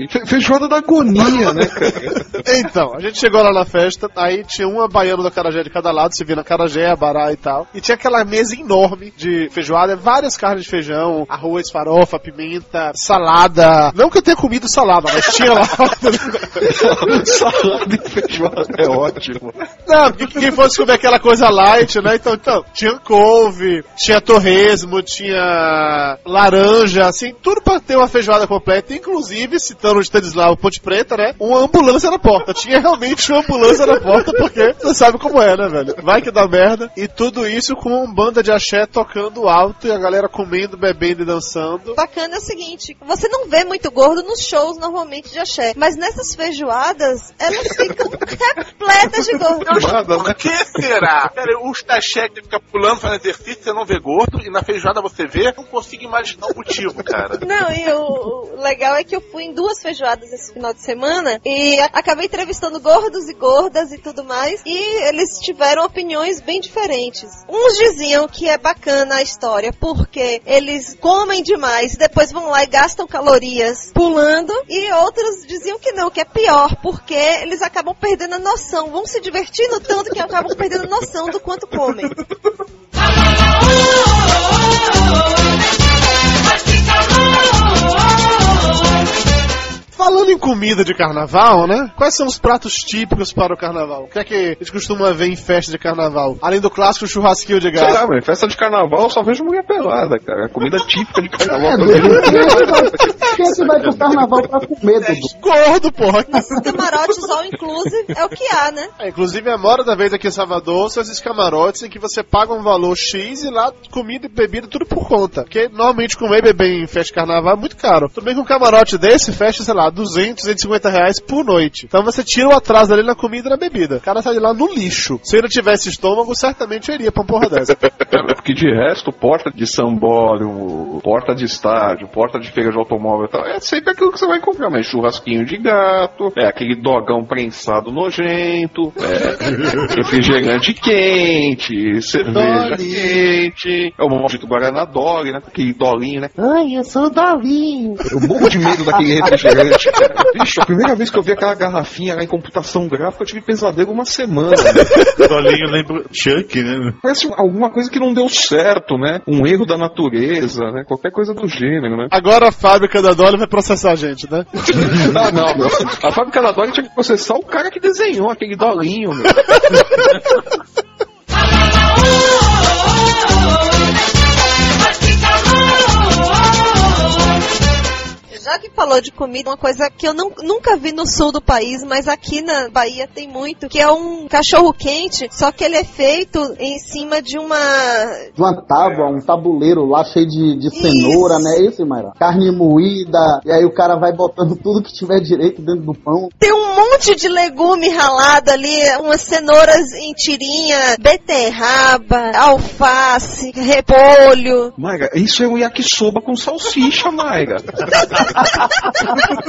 Fe- Feijoada da agonia, né, cara? Então, a gente chegou lá na festa, aí tinha uma baiana do acarajé de cada lado, se via na acarajé, abará e tal. E tinha aquela mesa enorme de feijoada, várias carnes de feijão, arroz, farofa, pimenta, salada. Não que eu tenha comido salada, mas tinha lá. Salada e feijoada é ótimo. Não, porque quem fosse comer aquela coisa light, né? Então, então, tinha couve, tinha torresmo, tinha laranja, assim, tudo pra ter uma feijoada completa. Inclusive, citando o Stanislav Ponte Preta, né? Uma ambulância na porta. Tinha realmente uma ambulância na porta, porque você sabe como é, né, velho? Vai que dá merda. E tudo isso com uma banda de axé tocando alto e a galera comendo, bebendo e dançando. Bacana é o seguinte, você não vê muito gordo nos shows normalmente de axé, mas nessas feijoadas, elas ficam repletas de gordo. Por que será? Cara, os taxé que fica pulando, fazendo exercício, você não vê gordo, e na feijoada você vê, não consigo imaginar o motivo, cara. Não, e o o legal é que eu fui em duas feijoadas esse final de semana e acabei entrevistando gordos e gordas e tudo mais, e eles tiveram opiniões bem diferentes. Uns diziam que é bacana a história porque eles comem demais depois vão lá e gastam calorias pulando, e outros diziam que não, que é pior, porque eles acabam perdendo a noção, vão se divertindo tanto que acabam perdendo a noção do quanto comem. Falando em comida de carnaval, né? Quais são os pratos típicos para o carnaval? O que é que a gente costuma ver em festa de carnaval? Além do clássico churrasquinho de Sei lá, gato. velho, festa de carnaval eu só vejo mulher pelada, cara. Comida típica de carnaval. É. Quem é que vai- quem é que vai pro carnaval pra comer, Dudu? Gordo, porra. Camarotes all inclusive é o que há, né? É, inclusive, a mora da vez aqui em Salvador são esses camarotes em que você paga um valor X e lá comida e bebida tudo por conta. Porque normalmente comer e beber em festa de carnaval é muito caro. Tudo bem que um camarote desse fecha, sei lá, 200, 250 reais por noite. Então você tira o atraso ali na comida e na bebida. O cara sai de lá no lixo. Se ele tivesse estômago, certamente eu iria pra uma porra dessa. É, Porque de resto, porta de sambório, porta de estádio, porta de feira de automóvel e tal, é sempre aquilo que você vai comprar, mas churrasquinho de gato, é aquele dogão prensado nojento, é refrigerante quente, cerveja Dolly. quente, é o maldito Guaraná Dolly, né? Aquele dolinho, né? Ai, eu sou o Dolinho. Eu morro de medo daquele refrigerante. Bicho, a primeira vez que eu vi aquela garrafinha lá em computação gráfica, eu tive pesadelo uma semana. né? Dolinho lembra Chuck, né? Parece alguma coisa que não deu certo, né? Um erro da natureza, né? Qualquer coisa do gênero, né? Agora a fábrica da Dolly vai processar a gente, né? Não, não, meu. A fábrica da Dolly tinha que processar o cara que desenhou aquele dolinho, meu. que falou de comida, uma coisa que eu não- nunca vi no sul do país, mas aqui na Bahia tem muito, que é um cachorro quente, só que ele é feito em cima de uma De uma tábua, um tabuleiro lá cheio de, de cenoura, né? Isso, Mayra? Carne moída, e aí o cara vai botando tudo que tiver direito dentro do pão. Tem um monte de legume ralado ali, umas cenouras em tirinha, beterraba, alface, repolho. Maiga, isso é um yakisoba com salsicha, Maiga.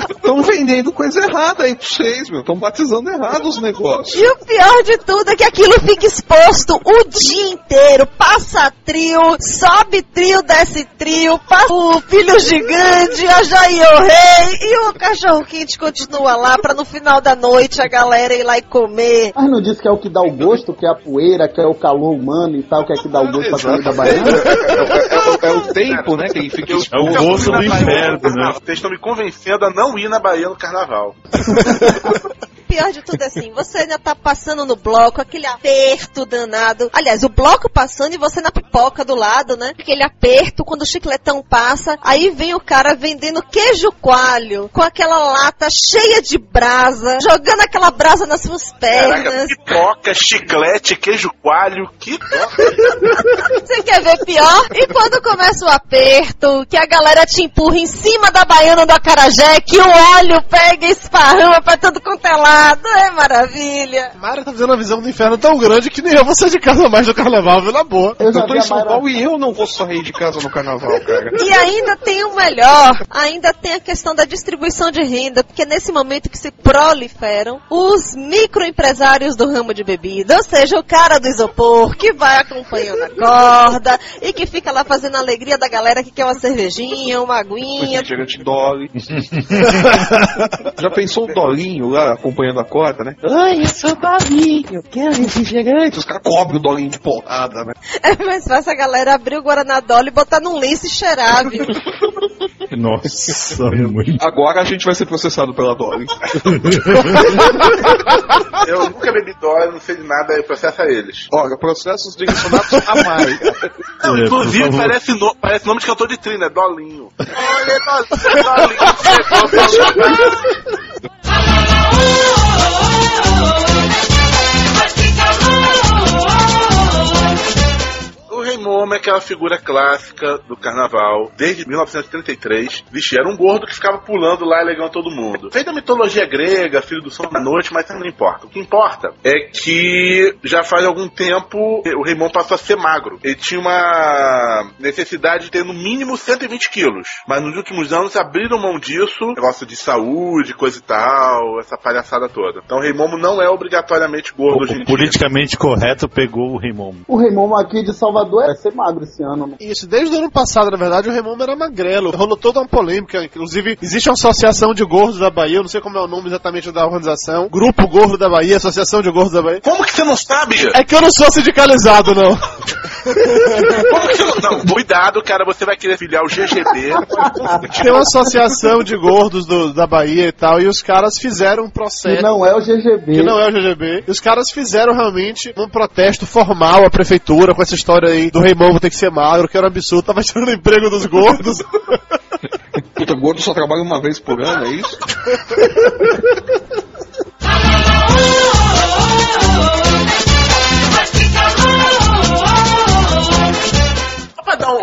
Estão vendendo coisa errada aí pra vocês, meu. Estão batizando errado os negócios. E o pior de tudo é que aquilo fica exposto o dia inteiro. Passa trio, sobe trio, desce trio, passa o filho gigante, a Jair o rei, e o cachorro quente continua lá pra no final da noite a galera ir lá e comer. Mas não disse que é o que dá o gosto, que é a poeira, que é o calor humano e tal, que é que dá o gosto pra comida baiana? É, o tempo, né? Que ele fica Eu fui gosto na do inferno, né? Vocês estão me convencendo a não ir na Bahia no carnaval. O pior de tudo é assim, você ainda tá passando no bloco, aquele aperto danado. Aliás, o bloco passando e você na pipoca do lado, né? Aquele aperto quando o chicletão passa. Aí vem o cara vendendo queijo coalho com aquela lata cheia de brasa, jogando aquela brasa nas suas Caraca, pernas. pipoca, chiclete, queijo coalho, que. Você quer ver pior? E quando começa o aperto, que a galera te empurra em cima da baiana do acarajé, que o óleo pega e esparrama pra tudo quanto é lado. É maravilha. Mara tá fazendo uma visão do inferno tão grande que nem eu vou sair de casa mais do carnaval, viu? Na boa. Eu Eu tô em São Mayra... Paulo e eu não vou sair de casa no carnaval, cara. E ainda tem o melhor, ainda tem a questão da distribuição de renda, porque nesse momento que se proliferam os microempresários do ramo de bebida, ou seja, o cara do isopor que vai acompanhando a corda e que fica lá fazendo a alegria da galera que quer uma cervejinha, uma aguinha. Refrigerante Dolly. Já pensou o Dolinho lá acompanhando a corda, né? Ai, eu sou o Dolinho. Quero refrigerante. Os caras cobrem o Dolinho de porrada, né? É mais fácil a galera abrir o Guaraná Dolly e botar num lenço e cheirar, viu? Nossa, muito. Agora a gente vai ser processado pela Dolly. Eu nunca bebi dó, não sei de nada, eu processo a eles. Olha, processos direcionados a mais. Não, É, inclusive parece, no, parece nome de cantor de trilha, é Dolinho. Olha, Dolinho, Dolinho. Hello. O Rei Momo é aquela figura clássica do carnaval. Desde 1933, vixe, era um gordo que ficava pulando lá e alegando todo mundo. Fez da mitologia grega, filho do sol da noite, mas não importa. O que importa é que já faz algum tempo o Rei Momo passou a ser magro. Ele tinha uma necessidade de ter no mínimo 120 quilos. Mas nos últimos anos abriram mão disso, negócio de saúde, coisa e tal, essa palhaçada toda. Então o Rei Momo não é obrigatoriamente gordo hoje em O dia. politicamente correto pegou o Raimundo. O Raimundo aqui de Salvador ser magro esse ano. né? Isso, desde o ano passado, na verdade, o Raimundo era magrelo. Rolou toda uma polêmica. Inclusive, existe uma associação de gordos da Bahia, eu não sei como é o nome exatamente da organização. Grupo Gordo da Bahia, Associação de Gordos da Bahia. Como que você não sabe? É que eu não sou sindicalizado, não. Como que você não... não, cuidado, cara, você vai querer filiar o GGB. Tem uma associação de gordos do- da Bahia e tal, e os caras fizeram um Que processo. não é o GGB. Que não é o GGB. E os caras fizeram realmente um protesto formal à prefeitura com essa história aí do Raimundo ter que ser magro, que era um absurdo, tava tirando o emprego dos gordos. Puta, gordo só trabalha uma vez por ano, é isso?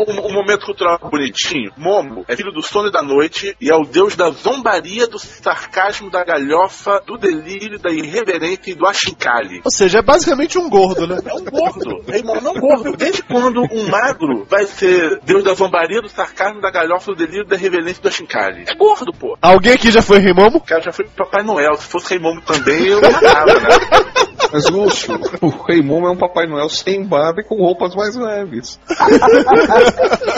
um, um- momento cultural bonitinho, Momo é filho do sono e da noite e é o deus da zombaria, do sarcasmo, da galhofa, do delírio, da irreverência e do achincalhe. Ou seja, é basicamente um gordo, né? É um gordo. Rei Momo é um gordo. Desde quando um magro vai ser deus da zombaria, do sarcasmo, da galhofa, do delírio, da irreverência e do achincalhe? É gordo, pô. Alguém aqui já foi Rei Momo? O cara já foi Papai Noel. Se fosse Rei Momo também, eu não matava, né? Mas, Lúcio, o Rei Momo é um Papai Noel sem barba e com roupas mais leves.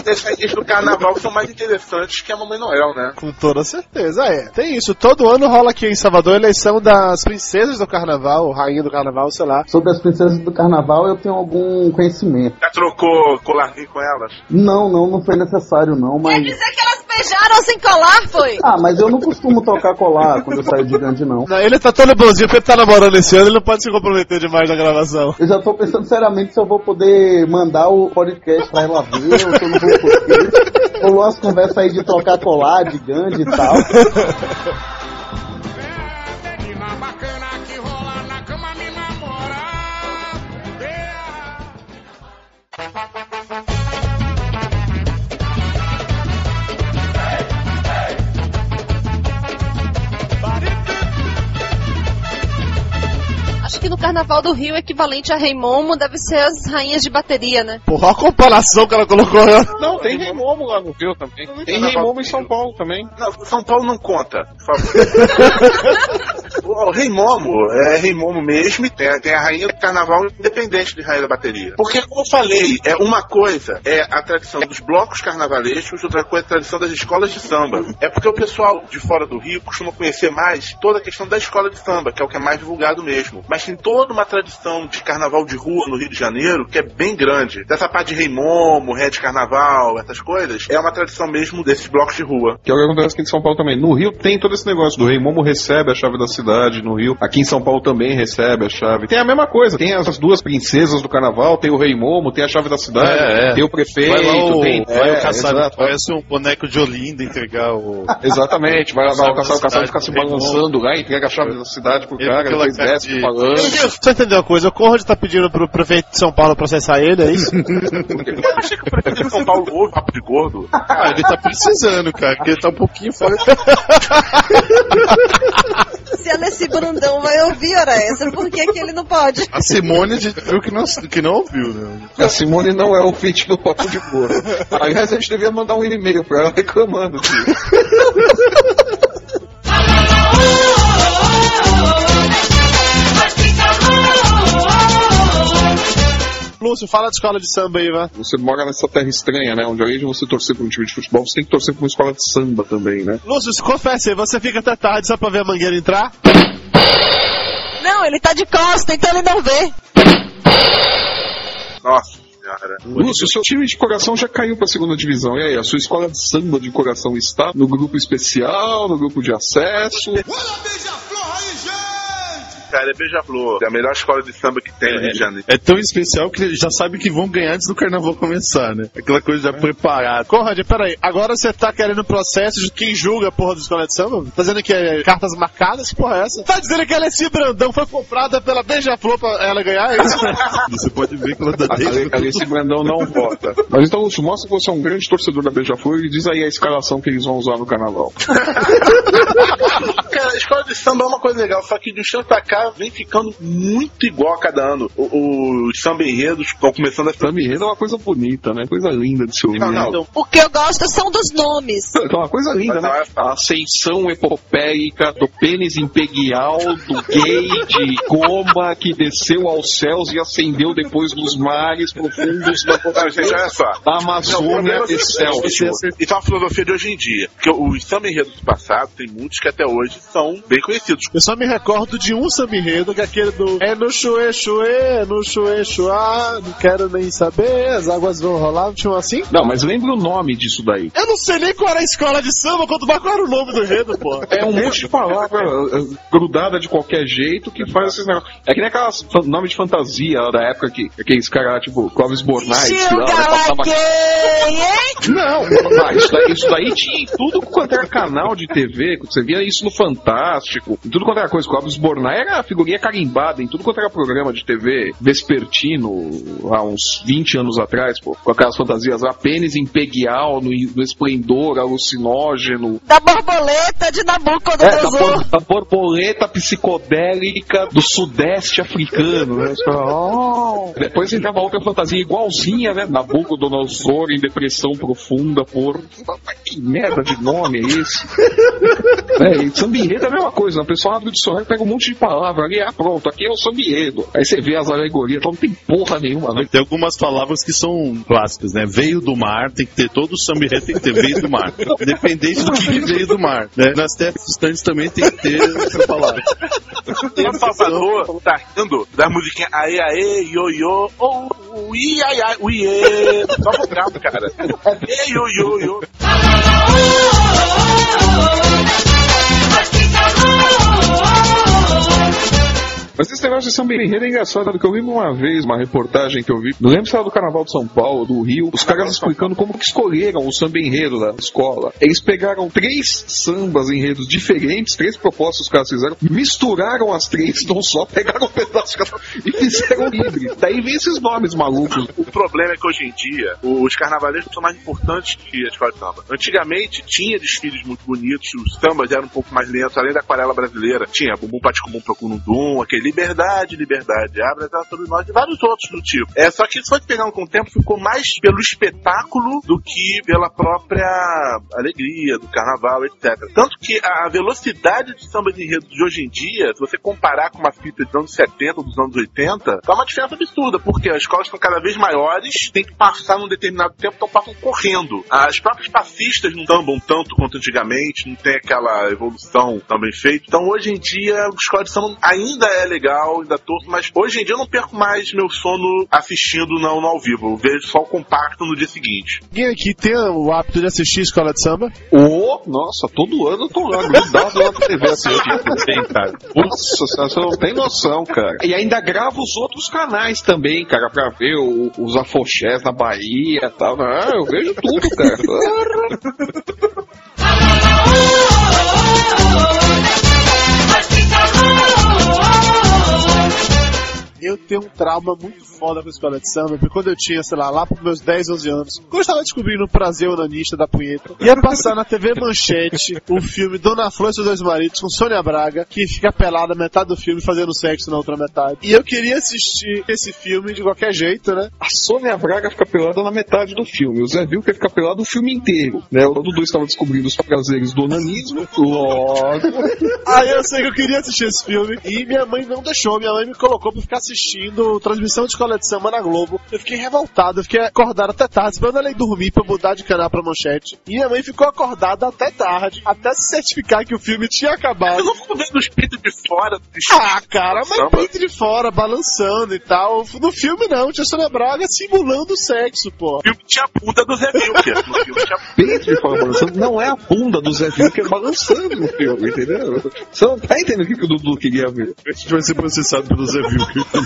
Esses rainhas do carnaval são mais interessantes que a Mamãe Noel, né? Com toda certeza, é. Tem isso. Todo ano rola aqui em Salvador a eleição das princesas do carnaval, rainha do carnaval, sei lá. Sobre as princesas do carnaval eu tenho algum conhecimento. Já trocou colarzinho com elas? Não, não, não foi necessário não, Quer mas... dizer que elas beijaram sem colar, foi? Ah, mas eu não costumo trocar colar quando eu saio de grande não. Não, ele tá todo bonzinho porque ele tá namorando esse ano, ele não pode se comprometer demais na gravação. Eu já tô pensando seriamente se eu vou poder mandar o podcast pra ela ver, eu não vou. Rolou umas conversas aí de trocar colar, de grande e tal. Acho que no carnaval do Rio, equivalente a Rei Momo deve ser as rainhas de bateria, né? Porra, olha a comparação que ela colocou. Não, tem Rei Momo lá no Rio também. Tem Rei Momo em São Paulo também. Não, São Paulo não conta, por favor. o, o Rei Momo é Rei Momo mesmo e tem, tem a rainha do carnaval independente de rainha da bateria. Porque, como eu falei, é uma coisa é a tradição dos blocos carnavalescos, outra coisa é a tradição das escolas de samba. É porque o pessoal de fora do Rio costuma conhecer mais toda a questão da escola de samba, que é o que é mais divulgado mesmo. Mas tem toda uma tradição de carnaval de rua no Rio de Janeiro que é bem grande. Dessa parte de Rei Momo, Ré de Carnaval, essas coisas, é uma tradição mesmo desses blocos de rua. Que é o que acontece aqui em São Paulo também. No Rio tem todo esse negócio do Rei Momo recebe a chave da cidade no Rio. Aqui em São Paulo também recebe a chave. Tem a mesma coisa. Tem as duas princesas do carnaval, tem o Rei Momo, tem a chave da cidade, É, é. tem o prefeito, Vai lá o, tem. vai é, o caçado, exato. parece um boneco de Olinda entregar o. Exatamente, vai lá dar o caçado, o caçado fica se balançando lá, entrega a chave da cidade pro Ele cara, depois desce de- falando. Você entendeu uma coisa? O Conrad tá pedindo pro prefeito de São Paulo processar ele, é isso? Eu achei que o prefeito de São Paulo ouve papo de gordo. Ah, ele tá precisando, cara, porque ele tá um pouquinho fora. Se a Alessi Brandão vai ouvir, ora essa, por que, que ele não pode? A Simone viu que não, que não ouviu, né? A Simone não é o feat do papo de gordo. Aliás, a gente devia mandar um e-mail pra ela reclamando disso. Lúcio, fala de escola de samba aí, vai. Você mora nessa terra estranha, né? Onde além de você torcer pra um time de futebol, você tem que torcer pra uma escola de samba também, né? Lúcio, se confessa aí, você fica até tarde só pra ver a mangueira entrar? Não, ele tá de costa, então ele não vê. Nossa senhora. Lúcio, seu time de coração já caiu pra segunda divisão. E aí, a sua escola de samba de coração está no grupo especial, no grupo de acesso? Cara, é Beija-Flor. É a melhor escola de samba que tem no Rio de Janeiro. É tão especial que já sabem que vão ganhar antes do carnaval começar, né? Aquela coisa já preparada. Conrad, peraí, agora você tá querendo processo de quem julga a porra do escola de samba? Tá dizendo que é cartas marcadas? Que porra é essa? Tá dizendo que a Alessia Brandão foi comprada pela Beija-Flor pra ela ganhar, é isso? Você pode ver que ela tá A Ale- Alice Brandão não vota. Mas então, Lúcio, mostra que você é um grande torcedor da Beija-Flor e diz aí a escalação que eles vão usar no carnaval. Cara, a escola de samba é uma coisa legal, só que de um tempo pra cá vem ficando muito igual a cada ano. O- Os samba enredos estão começando a Samba enredo é uma coisa bonita, né? Coisa linda de se ouvir. Não, não. O que eu gosto são dos nomes. É uma coisa linda, né? A ascensão epopeica do pênis imperial do gay de goma que desceu aos céus e ascendeu depois nos mares profundos da, Não, gente, olha só. da Amazônia e céu. Isso é uma filosofia de hoje em dia. Porque os samba enredos do passado, tem muitos que até hoje são bem conhecidos. Eu só me recordo de um samba enredo, que é aquele do É no chuê chuê, no chuê chuá, não quero nem saber, as águas vão rolar, não tinha um assim? Não, mas lembra o nome disso daí. Eu não sei nem qual era a escola de samba, quando vai qual era o nome do enredo, pô. É um monte de palavra eh, grudada de qualquer jeito que faz esses negócios. É que nem aquelas nome de fantasia lá da época que aqueles caras, tipo, Clóvis Bornais, que lá, né, passava Não, ah, isso, daí, isso daí tinha em tudo quanto era canal de TV, você via isso no Fantástico, em tudo quanto era coisa. Clóvis Bornai era a figurinha carimbada em tudo quanto era programa de TV vespertino, há uns 20 anos atrás, pô, com aquelas fantasias lá, pênis imperial, no, no esplendor alucinógeno, Da borboleta de é, da, Nabucodonosor. bor- da borboleta psicodélica do sudeste africano, né? "Oh". Depois entrava outra fantasia igualzinha, né? Nabucodonosor em depressão profunda por... Que merda de nome é esse? é, samba enredo é a mesma coisa, né? o pessoal abre o dicionário, pega um monte de palavra ali, ah pronto, aqui é o enredo. Aí você vê as alegorias, então não tem porra nenhuma, né? Tem algumas palavras que são clássicas, né? Veio do mar, tem que ter todo o enredo, tem que ter veio do mar. Independente do que que veio do mar. Né? Nas terras distantes também tem que ter essa palavra. O Salvador tá rindo da musiquinha aê, aê, ioiô, ou ui, ai, ai, uiê. Só vocal, cara. Aê, ioiô, ioiô. Mas esse negócio de samba enredo é engraçado, porque eu lembro uma vez uma reportagem que eu vi, não lembro se era do Carnaval de São Paulo, do Rio, os caras explicando como que escolheram o samba enredo da escola. Eles pegaram três sambas enredos diferentes, três propostas que os caras fizeram, misturaram as três, não só, pegaram um pedaço e fizeram livre. Daí vem esses nomes malucos. O problema é que hoje em dia os carnavalescos são mais importantes que a escola de samba. Antigamente tinha desfiles muito bonitos, os sambas eram um pouco mais lentos, além da aquarela brasileira. Tinha Bumbum Paticumum Procunundum, aquele Liberdade, Liberdade, Abre asas sobre nós e vários outros do tipo. É, só que isso foi pegando com o tempo, ficou mais pelo espetáculo do que pela própria alegria do carnaval, etc. Tanto que a velocidade de samba de enredo de hoje em dia, se você comparar com uma fita dos anos 70 ou dos anos 80, tá uma diferença absurda, porque as escolas estão cada vez maiores, tem que passar num determinado tempo, então passam correndo. As próprias passistas não sambam tanto quanto antigamente, não tem aquela evolução tão bem feita. Então hoje em dia, a escola de samba ainda é legal, ainda torço, mas hoje em dia eu não perco mais meu sono assistindo não no ao vivo. Eu vejo só o compacto no dia seguinte. Alguém aqui tem o hábito de assistir escola de samba? Ô, nossa, todo ano eu tô lá grudado lá pra TV assim, tem, cara. Nossa, você não tem noção, cara. E ainda grava os outros canais também, cara, pra ver o- os afoxés na Bahia e tal. Ah, eu vejo tudo, cara. Eu tenho um trauma muito foda com a escola de samba, porque quando eu tinha, sei lá, lá pros meus 10, 11 anos, quando eu estava descobrindo o prazer onanista da punheta, ia passar na TV Manchete o filme Dona Flor e seus dois maridos com Sônia Braga, que fica pelada metade do filme fazendo sexo na outra metade. E eu queria assistir esse filme de qualquer jeito, né? A Sônia Braga fica pelada na metade do filme. O Zé Vilker fica pelado o filme inteiro. Né? O Dudu estava descobrindo os prazeres do onanismo. Logo. Aí eu sei que eu queria assistir esse filme e minha mãe não deixou. Minha mãe me colocou pra ficar assistindo transmissão de escola de samba na Globo. Eu fiquei revoltado, eu fiquei acordado até tarde, esperando ela ir dormir pra mudar de canal pra manchete. E minha mãe ficou acordada até tarde, até se certificar que o filme tinha acabado. Eu não fico vendo os peitos de fora do Ah, cara, mas peito de fora, balançando e tal. No filme não, tinha Sônia Braga simulando sexo, pô. O filme tinha a bunda do Zé Vilker. No filme tinha peito de fora balançando, não é a bunda do Zé Vilker balançando no filme, entendeu? Você não tá entendendo o que, que o Dudu queria ver. A gente vai ser processado pelo Zé Vilker.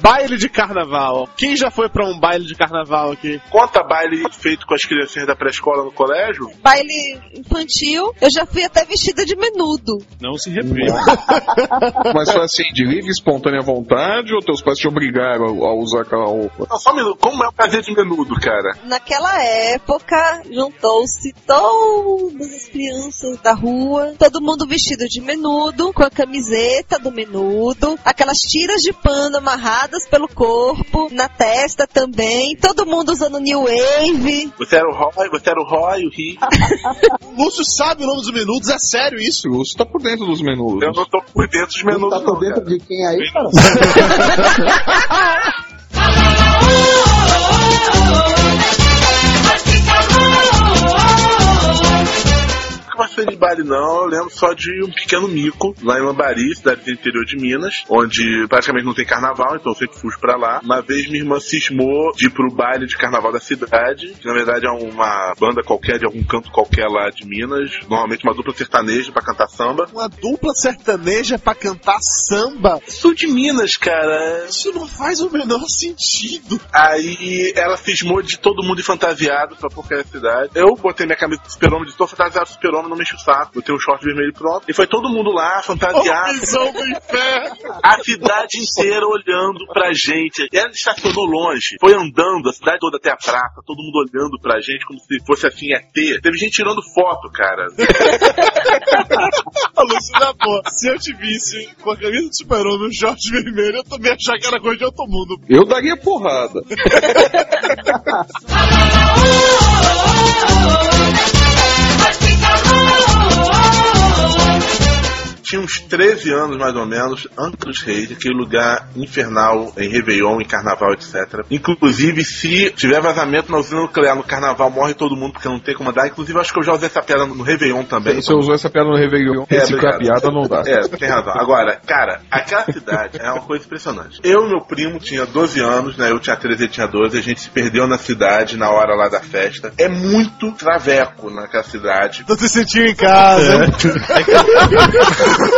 Baile de carnaval. Quem já foi pra um baile de carnaval aqui? Conta baile feito com as criancinhas da pré-escola no colégio? Baile infantil, eu já fui até vestida de menudo. Não se reprima. Mas foi assim, de livre e espontânea vontade ou teus pais te obrigaram a, a usar aquela roupa? Não, só um minuto. Como é o prazer de menudo, cara? Naquela época, juntou-se todas as crianças da rua, todo mundo vestido de menudo, com a camiseta do menudo, aquelas tiras de pano amarradas pelo corpo, na testa também, todo mundo usando New Wave. Você era o Roy, você era o Roy, o Ri. O Lúcio sabe o nome dos menudos, é sério isso? O Lúcio tá por dentro dos menus. Eu não tô por dentro dos menudos, Tá por não, dentro cara. de quem aí, cara? Não, eu lembro só de um pequeno mico lá em Lambari, cidade do interior de Minas, onde praticamente não tem carnaval, então eu sempre fujo pra lá. Uma vez minha irmã cismou de ir pro baile de carnaval da cidade, que na verdade é uma banda qualquer, de algum canto qualquer lá de Minas, normalmente uma dupla sertaneja pra cantar samba. Uma dupla sertaneja pra cantar samba? Sul de Minas, cara. Isso não faz o menor sentido. Aí ela cismou de todo mundo fantasiado pra da cidade. Eu botei minha camisa de super-homem, de tô fantasiado de super-homem, não me enche o saco. Botei um short vermelho pronto. E foi todo mundo lá, fantasiado. Oh, visão do inferno. A cidade inteira olhando pra gente. E ela estacionou longe. Foi andando a cidade toda até a praça, todo mundo olhando pra gente como se fosse assim ET. Teve gente tirando foto, cara. A Lúcia, na boa, se eu te visse com a camisa de super-homem e short vermelho, eu também achar que era coisa de outro mundo. Eu daria porrada. Tinha uns 13 anos, mais ou menos, antes dos reis, aquele lugar infernal em Réveillon, em Carnaval, etc. Inclusive, se tiver vazamento na usina nuclear no Carnaval, morre todo mundo porque não tem como dar. Inclusive, acho que eu já usei essa piada no Réveillon também. Você usou essa piada no Réveillon, É, reciclar a piada não dá. É, tem razão. Agora, cara, aquela cidade é uma coisa impressionante. Eu e meu primo tinha 12 anos, né? Eu tinha 13 ele tinha 12. A gente se perdeu na cidade na hora lá da festa. É muito traveco naquela cidade. Tu se sentiu em casa.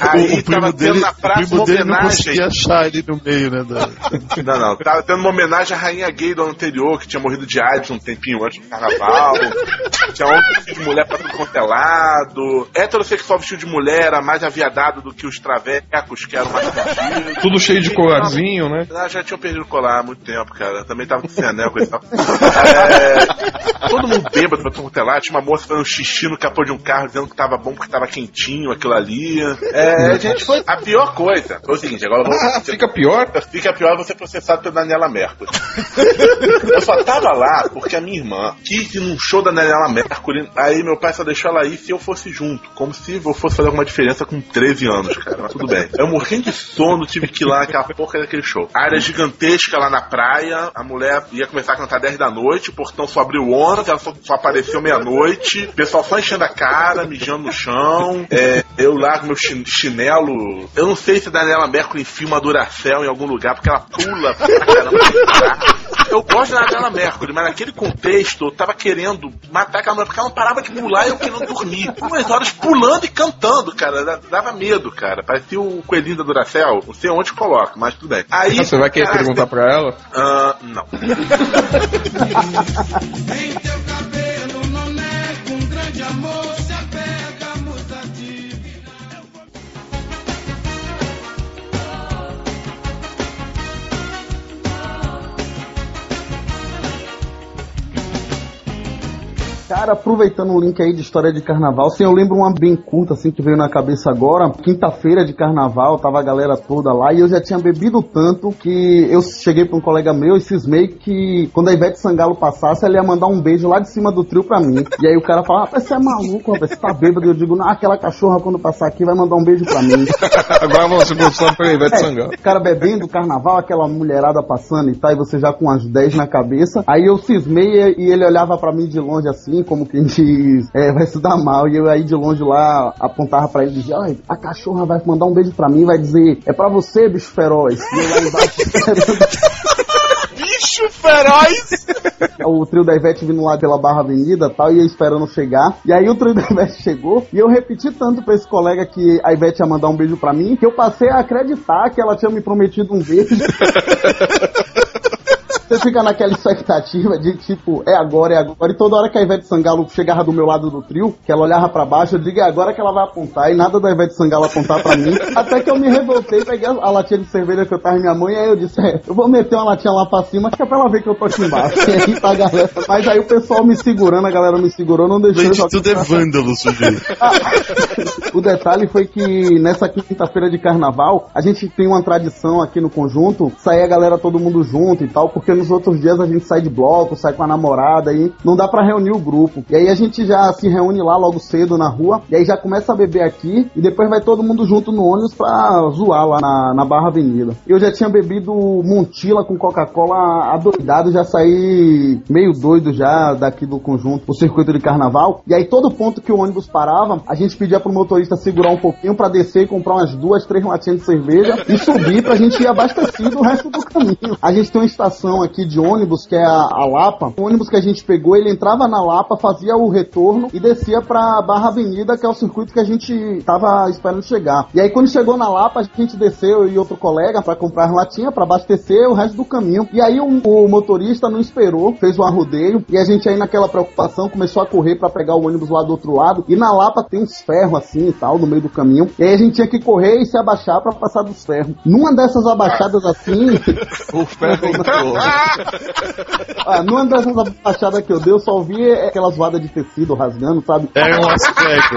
Aí o primo tava tendo dele, na o praça primo uma dele não homenagem. conseguia achar ele no meio, né? Da... Não, não. Tava tendo uma homenagem à rainha gay do ano anterior, que tinha morrido de AIDS um tempinho antes do carnaval. tinha vestido de mulher pra tudo quanto é lado. Heterossexual vestido de mulher era mais aviadado do que os travecos, que eram mais vestidos. Tudo cheio de colarzinho, né? Ah, já tinham perdido o colar há muito tempo, cara. Também tava sem anel, coisa e tal. É, todo mundo bêbado pra tudo quanto é lado. Tinha uma moça fazendo xixi no capô de um carro, dizendo que tava bom porque tava quentinho aquilo ali. É, gente, foi a pior coisa. Foi o seguinte, agora vou... Ah, fica pior? Fica pior você processado pela Daniela Mercury. eu só tava lá porque a minha irmã quis ir num show da Daniela Mercury. Aí meu pai só deixou ela ir se eu fosse junto. Como se eu fosse fazer alguma diferença com 13 anos, cara. Mas tudo bem. Eu morrendo de sono, tive que ir lá naquela porca daquele show. Área gigantesca lá na praia. A mulher ia começar a cantar 10 da noite. O portão só abriu 11. Ela só, só apareceu meia-noite. O pessoal só enchendo a cara, mijando no chão. É, eu lá com meu chi- chinelo. Eu não sei se a Daniela Mercury enfia uma Duracell em algum lugar, porque ela pula pra caramba. Eu gosto da Daniela Mercury, mas naquele contexto eu tava querendo matar aquela mulher, porque ela não parava de pular e eu querendo dormir. Umas horas pulando e cantando, cara. Da- Dava medo, cara. Parecia o coelhinho da Duracell. Não sei onde coloca, mas tudo bem. Aí, Você vai querer cara, perguntar pra ela? ah, não. Em teu cabelo não Cara, aproveitando o link aí de história de carnaval, assim, eu lembro uma bem curta, assim, que veio na cabeça agora. Quinta-feira de carnaval, tava a galera toda lá e eu já tinha bebido tanto que eu cheguei pra um colega meu e cismei que quando a Ivete Sangalo passasse, ela ia mandar um beijo lá de cima do trio pra mim. E aí o cara fala, rapaz, você é maluco, rapaz, você tá bêbado. Eu digo, não, aquela cachorra quando passar aqui vai mandar um beijo pra mim. Agora você gostou pra Ivete É, Sangalo. o cara bebendo carnaval, aquela mulherada passando e tal, e você já com as 10 na cabeça. Aí eu cismei e ele olhava pra mim de longe assim, como quem diz, é, vai se dar mal. E eu aí de longe lá apontava pra ele e dizia, "Ai, a cachorra vai mandar um beijo pra mim, vai dizer, é pra você, bicho feroz. E eu lá embaixo. Bicho feroz! o trio da Ivete vindo lá pela Barra Avenida e tal, e eu esperando chegar. E aí o trio da Ivete chegou, e eu repeti tanto pra esse colega que a Ivete ia mandar um beijo pra mim, que eu passei a acreditar que ela tinha me prometido um beijo. Você fica naquela expectativa de tipo, é agora, é agora. E toda hora que a Ivete Sangalo chegava do meu lado do trio, que ela olhava pra baixo, eu digo, é agora que ela vai apontar. E nada da Ivete Sangalo apontar pra mim. Até que eu me revoltei, peguei a, a latinha de cerveja que eu tava em minha mão, e aí eu disse, é, eu vou meter uma latinha lá pra cima, que é pra ela ver que eu tô aqui embaixo. E aí tá a galera. Mas aí o pessoal me segurando, a galera me segurou, não deixou eu Gente, tudo é vândalo, sujeito. o detalhe foi que nessa quinta-feira de carnaval, a gente tem uma tradição aqui no conjunto, sair a galera todo mundo junto e tal, porque nos outros dias a gente sai de bloco, sai com a namorada aí, não dá pra reunir o grupo. E aí a gente já se reúne lá logo cedo na rua, e aí já começa a beber aqui, e depois vai todo mundo junto no ônibus pra zoar lá na, na Barra Avenida. Eu já tinha bebido Montila com Coca-Cola adoidado, já saí meio doido já daqui do conjunto, o circuito de carnaval. E aí todo ponto que o ônibus parava, a gente pedia pro motorista segurar um pouquinho pra descer e comprar umas duas, três latinhas de cerveja e subir pra gente ir abastecido o resto do caminho. A gente tem uma estação aqui de ônibus que é a, a Lapa. O ônibus que a gente pegou, ele entrava na Lapa, fazia o retorno e descia pra Barra Avenida, que é o circuito que a gente tava esperando chegar. E aí quando chegou na Lapa, a gente desceu eu e outro colega pra comprar as latinhas, pra abastecer o resto do caminho. E aí o, o motorista não esperou, fez um arrodeio e a gente aí naquela preocupação começou a correr pra pegar o ônibus lá do outro lado. E na Lapa tem uns ferros assim e tal, no meio do caminho. E aí a gente tinha que correr e se abaixar pra passar dos ferros. Numa dessas abaixadas assim, O ferro entrou. ah, numa dessas abaixadas que eu dei, eu só ouvi aquela zoada de tecido rasgando, sabe? É um aspecto.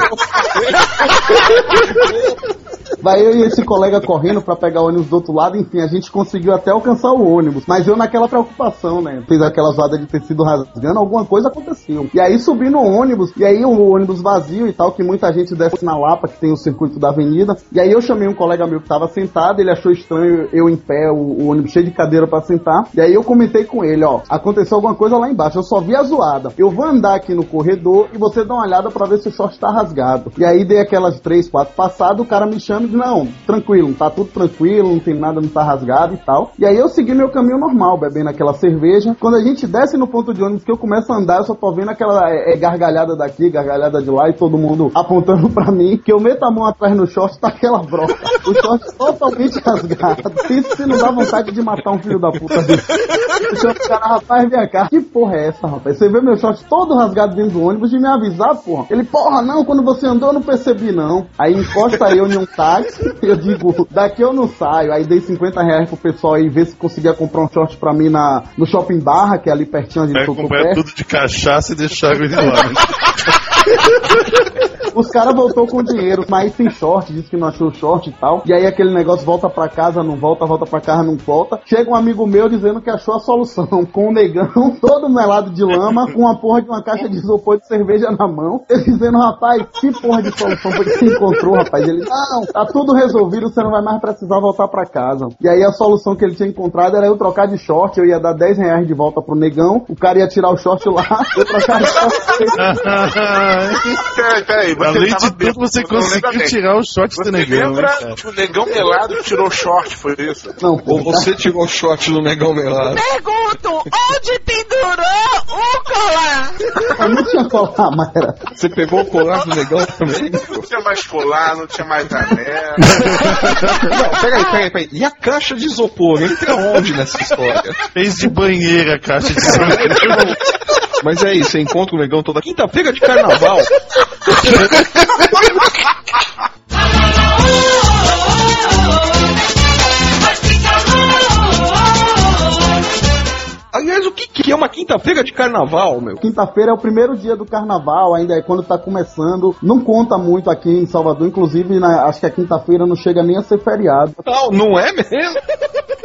Vai eu e esse colega correndo pra pegar o ônibus do outro lado, enfim, a gente conseguiu até alcançar o ônibus. Mas eu naquela preocupação, né? Fez aquela zoada de tecido rasgando, alguma coisa aconteceu. E aí subi no ônibus, e aí o ônibus vazio e tal, que muita gente desce na Lapa, que tem o circuito da avenida. E aí eu chamei um colega meu que tava sentado, ele achou estranho eu em pé, o, o ônibus cheio de cadeira pra sentar. E aí eu comentei com ele, ó, aconteceu alguma coisa lá embaixo, eu só vi a zoada. Eu vou andar aqui no corredor e você dá uma olhada pra ver se o short tá rasgado. E aí dei aquelas três, quatro passadas, o cara me chama e não, tranquilo, tá tudo tranquilo, não tem nada, não tá rasgado e tal. E aí eu segui meu caminho normal, bebendo aquela cerveja. Quando a gente desce no ponto de ônibus que eu começo a andar, eu só tô vendo aquela é, é, gargalhada daqui, gargalhada de lá e todo mundo apontando pra mim, que eu meto a mão atrás no short, tá aquela broca. O short totalmente rasgado. Isso se não dá vontade de matar um filho da puta. O short, cara, rapaz, vem cá. Que porra é essa, rapaz? Você vê meu short todo rasgado dentro do ônibus de me avisar, porra. Ele, porra, não, quando você andou eu não percebi, não. Aí encosta eu em um táxi, eu digo, daqui eu não saio. Aí dei 50 reais pro pessoal aí ver se conseguia comprar um short pra mim na, no Shopping Barra, que é ali pertinho onde eu tô comprar tudo de cachaça e deixar ele lá. Os caras voltou com dinheiro, mas sem short, disse que não achou short e tal. E aí aquele negócio volta pra casa, não volta, volta pra casa, não volta. Chega um amigo meu dizendo que achou a solução, com o negão todo melado de lama, com uma porra de uma caixa de isopor de cerveja na mão. Ele dizendo, rapaz, que porra de solução foi que você encontrou, rapaz? Ele, não, tá tudo resolvido, você não vai mais precisar voltar pra casa. E aí a solução que ele tinha encontrado era eu trocar de short, eu ia dar 10 reais de volta pro negão, o cara ia tirar o short lá, eu trocar de short. Peraí, peraí, você Além tava de tudo, bêbado, você conseguiu tirar o short do negão, lembra né, o negão melado tirou short, foi isso? Não, Ou você tirou o shot do negão melado. Pergunto, onde pendurou o colar? Eu não tinha colar, mas era. Você pegou o colar do negão também? Não tinha mais colar, não tinha mais anel. Não, peraí, peraí, peraí. E a caixa de isopor? Entra onde nessa história? Fez de banheira a caixa de isopor. Mas é isso, você encontra o negão toda quinta-feira de carnaval. Aliás, o que, que é uma quinta-feira de carnaval, meu? Quinta-feira é o primeiro dia do carnaval, ainda é quando tá começando. Não conta muito aqui em Salvador, inclusive na- acho que a quinta-feira não chega nem a ser feriado. Não, não é mesmo?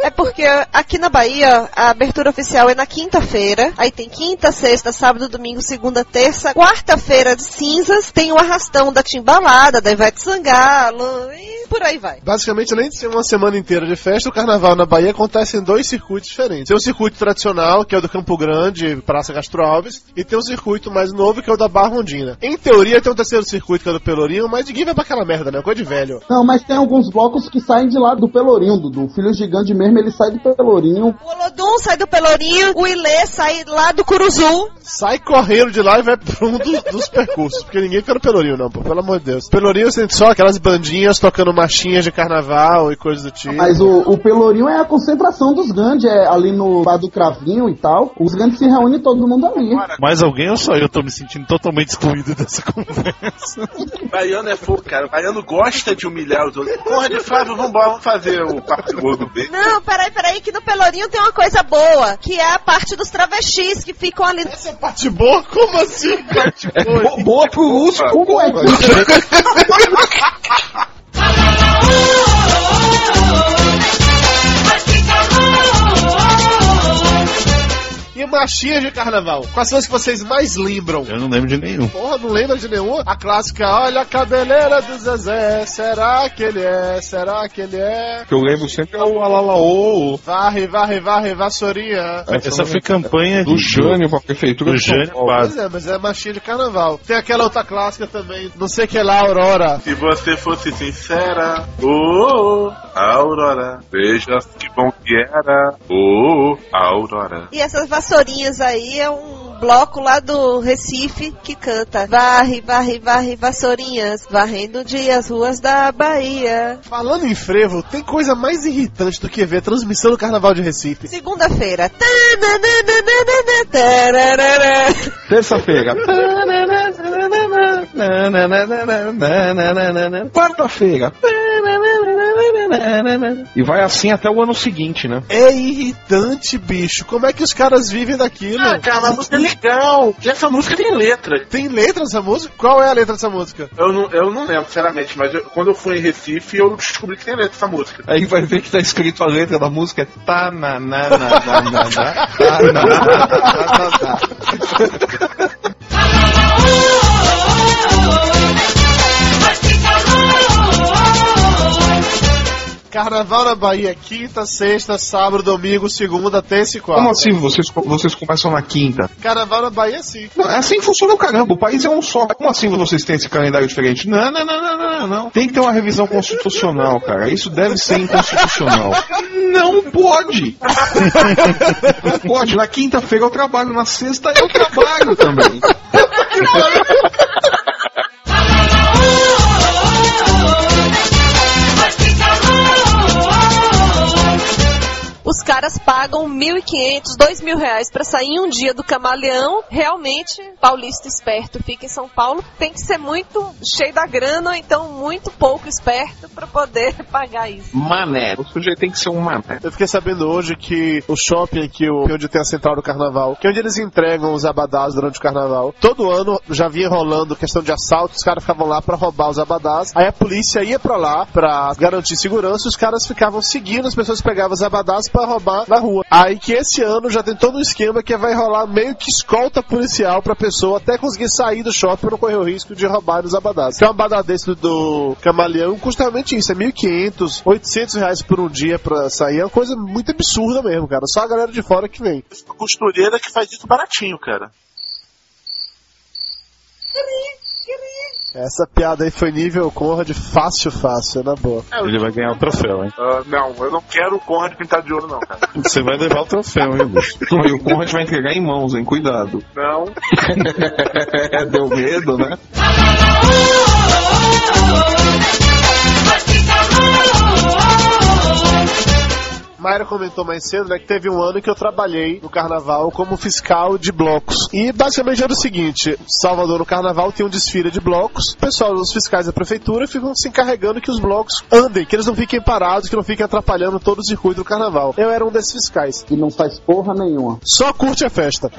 É porque aqui na Bahia a abertura oficial é na quinta-feira. Aí tem quinta, sexta, sábado, domingo, segunda, terça. Quarta-feira de cinzas tem o arrastão da Timbalada, da Ivete Sangalo e por aí vai. Basicamente, além de ser uma semana inteira de festa, o carnaval na Bahia acontece em dois circuitos diferentes. Tem o circuito tradicional, que é o do Campo Grande, Praça Castro Alves, e tem o circuito mais novo, que é o da Barra Rondina. Em teoria, tem um terceiro circuito, que é do Pelourinho, mas ninguém vai pra aquela merda, né? Coisa de velho. Não, mas tem alguns blocos que saem de lá do Pelourinho, do, do Filho Gigante mesmo, ele sai do Pelourinho. O Olodum sai do Pelourinho, o Ilê sai lá do Curuzu. Sai correndo de lá e vai pra um dos, dos percursos, porque ninguém fica no Pelourinho, não, pô, pelo amor de Deus. Pelourinho sente só aquelas bandinhas tocando marchinhas de carnaval e coisas do tipo. Mas o, o Pelourinho é a concentração dos grandes, é ali no bar do Cravinho e tal. Os grandes se reúnem todo mundo ali. Mais alguém ou só eu tô me sentindo totalmente excluído dessa conversa? Baiano é fogo, cara. Baiano gosta de humilhar os outros. Porra de Flávio, vambora, vamos fazer o papo de gordo B. Não, peraí, peraí, que no Pelourinho tem uma coisa boa, que é a parte dos travestis que ficam ali. Essa parte boa? Como assim, parte É bo- boa pro urso, Como é que marchinhas de carnaval. Quais são as que vocês mais lembram? Eu não lembro de nenhum. Porra, não lembra de nenhuma? A clássica, olha a cabeleira do Zezé, será que ele é? Será que ele é? que eu lembro sempre é o Alalaô. Varre, varre, varre, vassourinha. Essa foi campanha do de- Jânio pra prefeitura do Jânio. Quase. Pois é, mas é marchinha de carnaval. Tem aquela outra clássica também, não sei que é lá, Aurora. Se você fosse sincera, oh, oh, Aurora, veja que bom que era, oh, oh, Aurora. E essas vassourinhas aí é um bloco lá do Recife que canta Varre, varre, varre, vassourinhas, varrendo de as ruas da Bahia. Falando em frevo, tem coisa mais irritante do que ver a transmissão do Carnaval de Recife. Segunda-feira. Terça-feira. Quarta-feira. E vai assim até o ano seguinte, né? É irritante, bicho. Como é que os caras vivem daquilo? Ah, cara, a música é legal. E essa música tem letra. Tem letra nessa música? Qual é a letra dessa música? Eu não, eu não lembro, sinceramente, mas eu- quando eu fui em Recife, eu descobri que tem letra essa música. Aí vai ver que tá escrito a letra da música tá na na na na na na tá na na na na Carnaval na Bahia, quinta, sexta, sábado, domingo, segunda, terça e quarta. Como assim vocês, vocês começam na quinta? Carnaval na Bahia, sim. Não, é assim que funciona o caramba. O país é um só. Como assim vocês têm esse calendário diferente? Não, não, não, não, não, não. Tem que ter uma revisão constitucional, cara. Isso deve ser inconstitucional. Não pode! Não pode. Na quinta-feira eu trabalho, na sexta eu trabalho também. caras pagam 1.500, 2.000 reais pra sair em um dia do camaleão. Realmente, paulista esperto fica em São Paulo. Tem que ser muito cheio da grana, ou então muito pouco esperto pra poder pagar isso. Mané. O sujeito tem que ser um mané. Eu fiquei sabendo hoje que o shopping aqui, o- onde tem a central do carnaval, que é onde eles entregam os abadás durante o carnaval, todo ano já vinha rolando questão de assalto, os caras ficavam lá pra roubar os abadás, aí a polícia ia pra lá pra garantir segurança e os caras ficavam seguindo as pessoas pegavam os abadás pra roubar na rua. Aí que esse ano já tem todo um esquema que vai rolar meio que escolta policial pra pessoa até conseguir sair do shopping pra não correr o risco de roubar os abadás. Então um abadá desse do, do camaleão custa realmente isso, é 1.500, 800 reais por um dia pra sair, é uma coisa muito absurda mesmo, cara. Só a galera de fora que vem. Costureira que faz isso baratinho, cara. Essa piada aí foi nível Conrad fácil, fácil, na boa. Ele vai ganhar o troféu, hein? Ah, não, eu não quero o Conrad pintado de ouro, não, cara. Você vai levar o troféu, hein, Lúcio? E o Conrad vai entregar em mãos, hein? Cuidado. Não. Deu medo, né? Mayra comentou mais cedo, né, que teve um ano que eu trabalhei no carnaval como fiscal de blocos. E basicamente era o seguinte: Salvador no carnaval tem um desfile de blocos. O pessoal, os fiscais da prefeitura, ficam se encarregando que os blocos andem, que eles não fiquem parados, que não fiquem atrapalhando todo o circuito do carnaval. Eu era um desses fiscais. E não faz porra nenhuma. Só curte a festa.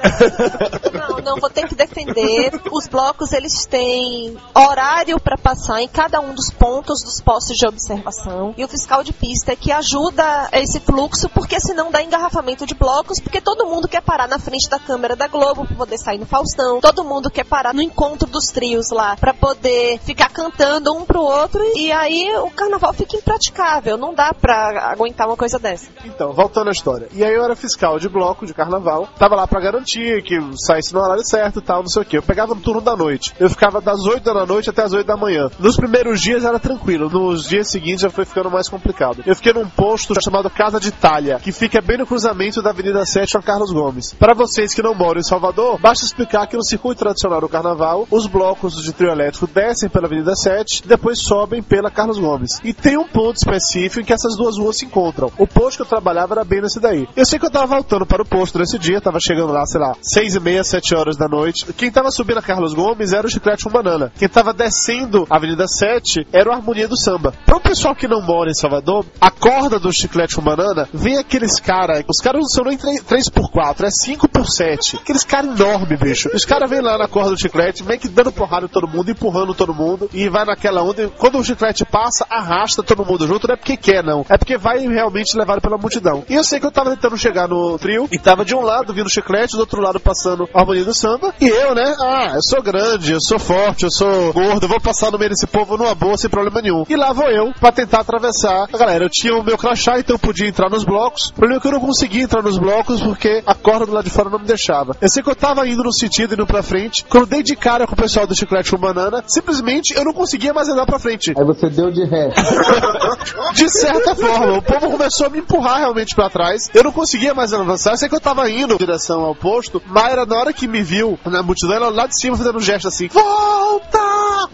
Não, não, vou ter que defender. Os blocos, eles têm horário para passar em cada um dos pontos dos postos de observação. E o fiscal de pista é que ajuda esse fluxo, porque senão dá engarrafamento de blocos, porque todo mundo quer parar na frente da câmera da Globo para poder sair no Faustão. Todo mundo quer parar no encontro dos trios lá para poder ficar cantando um pro outro. E aí o carnaval fica impraticável. Não dá pra aguentar uma coisa dessa. Então, voltando à história. E aí eu era fiscal de bloco de carnaval. Tava lá pra garantir que saísse no horário certo e tal, não sei o que. Eu pegava no turno da noite. Eu ficava das 8 da noite até as 8 da manhã. Nos primeiros dias era tranquilo. Nos dias seguintes já foi ficando mais complicado. Eu fiquei num posto chamado Casa de Itália, que fica bem no cruzamento da Avenida 7 com Carlos Gomes. Para vocês que não moram em Salvador, basta explicar que no circuito tradicional do carnaval, os blocos de trio elétrico descem pela Avenida 7 e depois sobem pela Carlos Gomes. E tem um ponto específico em que essas duas ruas se encontram. O posto que eu trabalhava era bem nesse daí. Eu sei que eu tava voltando para o posto nesse dia, tava chegando lá, sei lá, seis e meia, sete horas da noite. Quem tava subindo a Carlos Gomes era o Chiclete com Banana. Quem tava descendo a Avenida 7 era o Harmonia do Samba. Para o pessoal que não mora em Salvador, a corda do Chiclete com Banana banana, vem aqueles caras, os caras não são nem 3x4, é 5x7. Aqueles caras enormes, bicho. Os caras vêm lá na corda do chiclete, meio que dando porrada em todo mundo, empurrando todo mundo, e vai naquela onda. E quando o chiclete passa, arrasta todo mundo junto, não é porque quer, não. É porque vai realmente levado pela multidão. E eu sei que eu tava tentando chegar no trio, e tava de um lado vindo chiclete, do outro lado passando a harmonia do samba, e eu, né? Ah, eu sou grande, eu sou forte, eu sou gordo, eu vou passar no meio desse povo numa boa, sem problema nenhum. E lá vou eu, pra tentar atravessar. Galera, eu tinha o meu crachá, então eu podia entrar nos blocos. O problema é que eu não conseguia entrar nos blocos porque a corda do lado de fora não me deixava. Eu sei que eu tava indo no sentido, indo pra frente. Quando eu dei de cara com o pessoal do chiclete com banana, simplesmente eu não conseguia mais andar pra frente. Aí você deu de ré. De certa forma, o povo começou a me empurrar realmente pra trás. Eu não conseguia mais avançar. Eu sei que eu tava indo em direção ao posto. Mayra, na hora que me viu na multidão, ela lá de cima fazendo um gesto assim: Volta!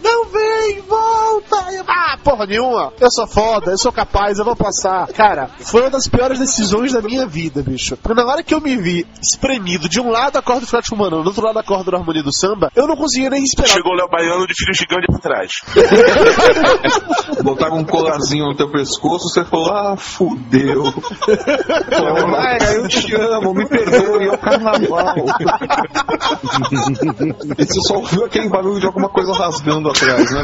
Não vem! Volta! Eu, ah, porra nenhuma! Eu sou foda, eu sou capaz, eu vou passar. Cara, foi uma das piores decisões da minha vida, bicho. Porque na hora que eu me vi espremido de um lado da corda do Flat Humano, do outro lado da corda da harmonia do samba, eu não conseguia nem esperar. Chegou o Léo Baiano de filho gigante pra trás. Botaram um colarzinho no teu pescoço, você falou, ah, fudeu. Mayra, eu te amo, me perdoe, é o carnaval. e você só ouviu aquele barulho de alguma coisa rasgando atrás, né,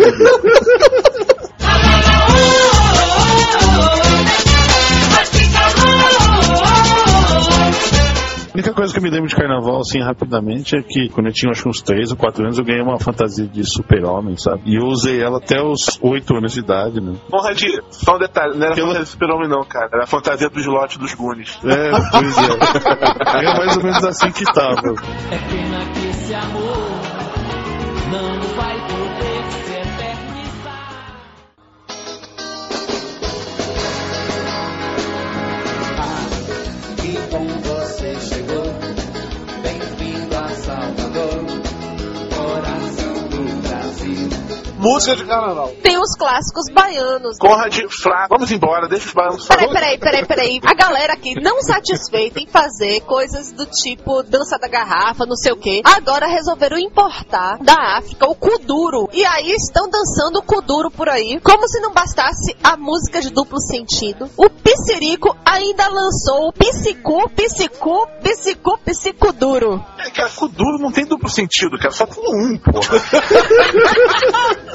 única coisa que eu me lembro de carnaval, assim, rapidamente, é que quando eu tinha acho que uns 3 ou 4 anos, eu ganhei uma fantasia de super-homem, sabe? E eu usei ela até os 8 anos de idade, né? Porra, de, só um detalhe, não era fantasia do super-homem não, cara. Era a fantasia do slot dos Goonies. É, pois é. Era mais ou menos assim que tava. É pena que esse amor não vai poder se eternizar. Que bom Música de carnaval. Tem os clássicos baianos. Conrad, Flá, vamos embora, deixa os baianos Peraí, peraí, peraí, peraí. A galera aqui não satisfeita em fazer coisas do tipo dança da garrafa, não sei o quê. Agora resolveram importar da África o kuduro. E aí estão dançando o kuduro por aí. Como se não bastasse a música de duplo sentido. O Pissirico ainda lançou o Psicu, Psicu, Psicu, Psicuduro. É, cara, Kuduro não tem duplo sentido, cara, só tem um, porra.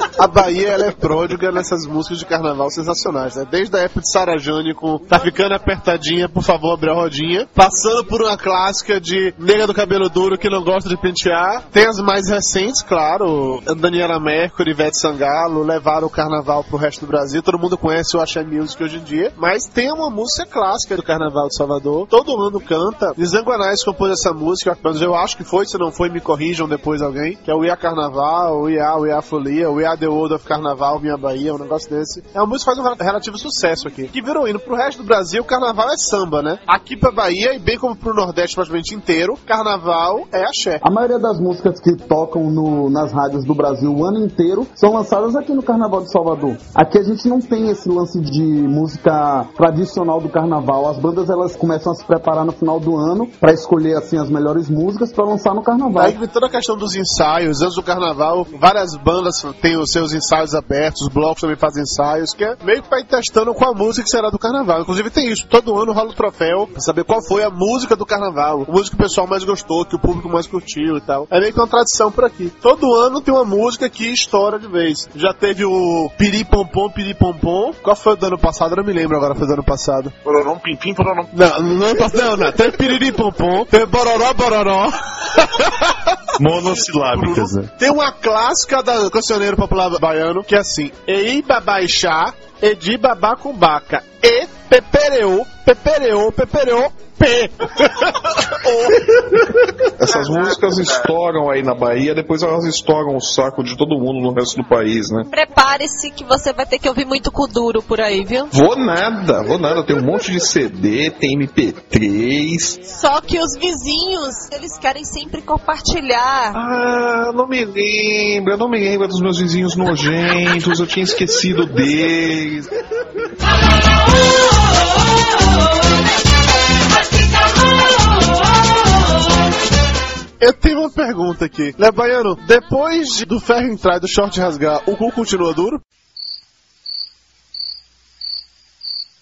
A Bahia, é pródiga nessas músicas de carnaval sensacionais, né? Desde a época de Sarajane com Tá Ficando Apertadinha, por favor, abre a rodinha. Passando por uma clássica de Nega do Cabelo Duro que não gosta de pentear. Tem as mais recentes, claro. Daniela Mercury, Ivete Sangalo levaram o carnaval pro resto do Brasil. Todo mundo conhece o Axé Music hoje em dia. Mas tem uma música clássica do Carnaval de Salvador. Todo mundo canta. Zanguanais compôs essa música, eu acho que foi, se não foi, me corrijam depois alguém. Que é o Ia Carnaval, o Ia, o Ia Folia, o Ia The World of Carnaval, Minha Bahia, um negócio desse. É uma música que faz um relativo sucesso aqui. Que virou hino pro resto do Brasil, carnaval é samba, né? Aqui pra Bahia, e bem como pro Nordeste praticamente inteiro, carnaval é axé. A maioria das músicas que tocam no- nas rádios do Brasil o ano inteiro são lançadas aqui no Carnaval de Salvador. Aqui a gente não tem esse lance de música tradicional do Carnaval. As bandas elas começam a se preparar no final do ano pra escolher assim as melhores músicas pra lançar no Carnaval. Aí toda a questão dos ensaios, antes do carnaval, várias bandas têm os seus ensaios abertos, os blocos também fazem ensaios, que é meio que ir testando qual a música que será do carnaval. Inclusive tem isso, todo ano rola o troféu pra saber qual foi a música do carnaval, a música que o pessoal mais gostou, que o público mais curtiu e tal. É meio que uma tradição por aqui. Todo ano tem uma música que estoura de vez. Já teve o Piri Pompom, Piri Pompom. Qual foi o do ano passado? Eu não me lembro agora, foi do ano passado. Pororom, pim, pim, pororom. Não, não, não, não. Teve Piriri Pompom, teve Bororó, Bororó. Monossilábicas, né? Tem uma clássica da cancioneiro popular baiano que é assim: Ei babaixá, edi babá com baca, e pepereou, pepereou, pepereou, p. Essas músicas estouram aí na Bahia, depois elas estouram o saco de todo mundo no resto do país, né? Prepare-se que você vai ter que ouvir muito kuduro por aí, viu? Vou nada, vou nada. Tem um monte de CD, tem MP3. Só que os vizinhos, eles querem sempre compartilhar. Ah, não me lembro, eu não me lembro dos meus vizinhos nojentos, eu tinha esquecido deles. Eu tenho uma pergunta aqui. Léo Baiano, depois de- do ferro entrar e do short rasgar, o cu continua duro?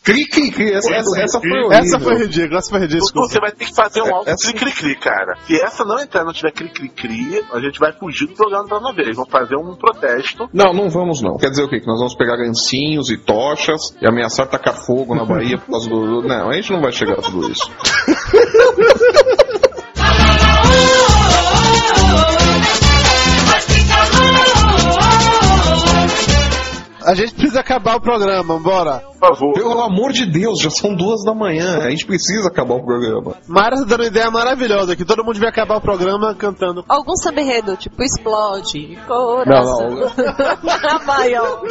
Cri, cri, cri. Essa, essa, essa foi horrível. Essa foi ridícula, essa foi ridícula. Você vai ter que fazer um alto Essa- cri-cri-cri, cara. Se essa não entrar, não tiver cri-cri-cri, a gente vai fugir do programa da uma vez. Vamos fazer um protesto. Não, não vamos não. Quer dizer o quê? Que nós vamos pegar gancinhos e tochas e ameaçar tacar fogo na Bahia por causa do... Não, a gente não vai chegar a tudo isso. A gente precisa acabar o programa, bora. Por favor. Pelo amor de Deus, já são duas da manhã. A gente precisa acabar o programa. Mara tá dando uma ideia maravilhosa que todo mundo devia acabar o programa cantando. Algum samba enredo, tipo, explode, coração. Vai, ó.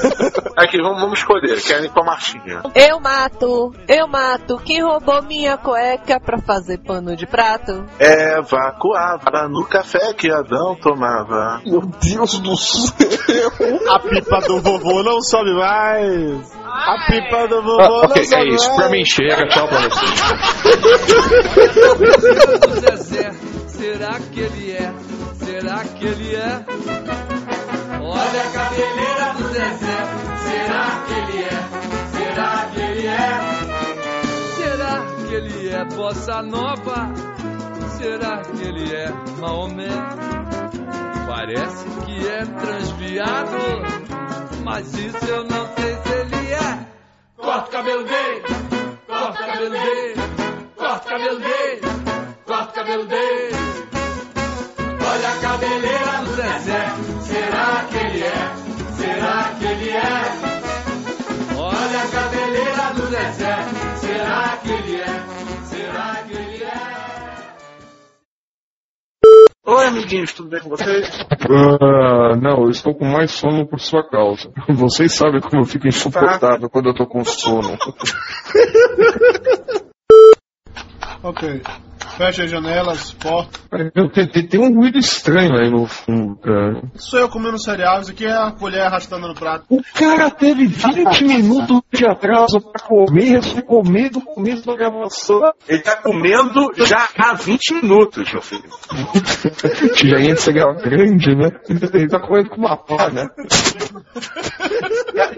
Aqui, vamos, vamos escolher. Querem ir com a Martinha. Eu mato, eu mato quem roubou minha cueca pra fazer pano de prato. Eva coava no café que Adão tomava. Meu Deus do céu. A pipa do vovô não sobe mais. A pipa do vovô Ah, não ok, sobe é isso. mais. Pra mim chega. Tchau pra você. do Zezé, será que ele é? Será que ele é? Olha a cabeleira do Zezé, será que ele é? Será que ele é? Será que ele é bossa nova? Será que ele é Maomé? Parece que é transviado, mas isso eu não sei se ele é. Corta o cabelo dele, corta o cabelo dele, corta o cabelo dele, corta o cabelo dele. Olha a cabeleira do Zezé, será que ele é? Será que ele é? Olha a cabeleira do Zezé, Oi, amiguinhos, tudo bem com vocês? Ah, não, eu estou com mais sono por sua causa. Vocês sabem como eu fico insuportável quando eu tô com sono. Ok. Fecha as janelas, porta. Eu te- te- tem um ruído estranho aí no fundo, cara. Sou eu comendo cereal, isso aqui é a colher arrastando no prato. O cara teve 20 minutos de atraso pra comer, foi comer do começo da gravação. Ele tá comendo já há 20 minutos, meu filho. Já ia ser grande, né? Ele tá comendo com uma pá, né?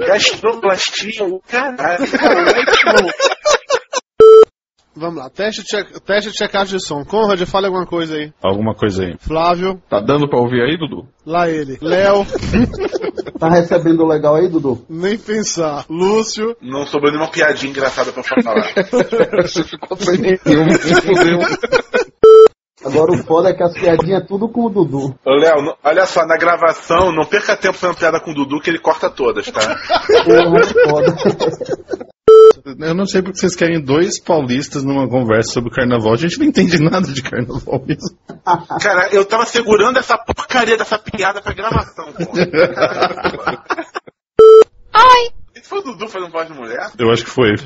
Gastroplastia, o caralho. Vamos lá, teste, de check, teste de checagem de som. Conrad, fale alguma coisa aí. Alguma coisa aí. Flávio, Tá dando pra ouvir aí, Dudu? lá ele. Léo, Tá recebendo legal aí, Dudu? nem pensar. Lúcio, Não sobrou nenhuma piadinha engraçada pra falar. Você ficou sem nenhum. Agora o foda é que as piadinhas é tudo com o Dudu. Ô, Léo, olha só, na gravação, não perca tempo fazendo piada com o Dudu, que ele corta todas, tá? Porra, é foda. Eu não sei porque vocês querem dois paulistas numa conversa sobre carnaval. A gente não entende nada de carnaval mesmo. Cara, eu tava segurando essa porcaria dessa piada pra gravação, pô. Ai! Isso foi o Dudu fazendo voz de mulher? Eu acho que foi.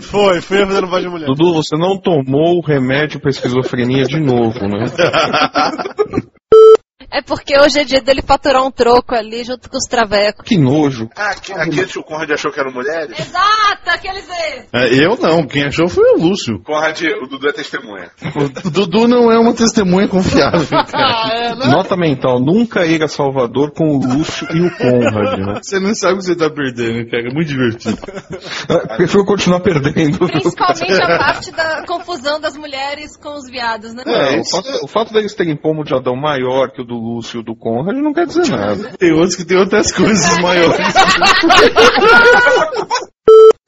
foi, foi fazendo voz de mulher. Dudu, você não tomou o remédio pra esquizofrenia de novo, né? É porque hoje é dia dele faturar um troco ali junto com os travecos. Que nojo. Ah, aqueles que o Conrad achou que eram mulheres? Exato, aqueles aí. É, eu não, quem achou foi o Lúcio. Conrad, o Dudu é testemunha. O Dudu não é uma testemunha confiável, cara. Nota mental, nunca ir a Salvador com o Lúcio e o Conrad, né? Você não sabe o que você tá perdendo, cara. É muito divertido. Ah, Prefiro continuar perdendo. Principalmente a parte da confusão das mulheres com os viados, né? É, o, fato, o fato deles terem pomo de Adão maior que o do Lúcio do Conrad não quer dizer nada. Tem outros que tem outras coisas maiores.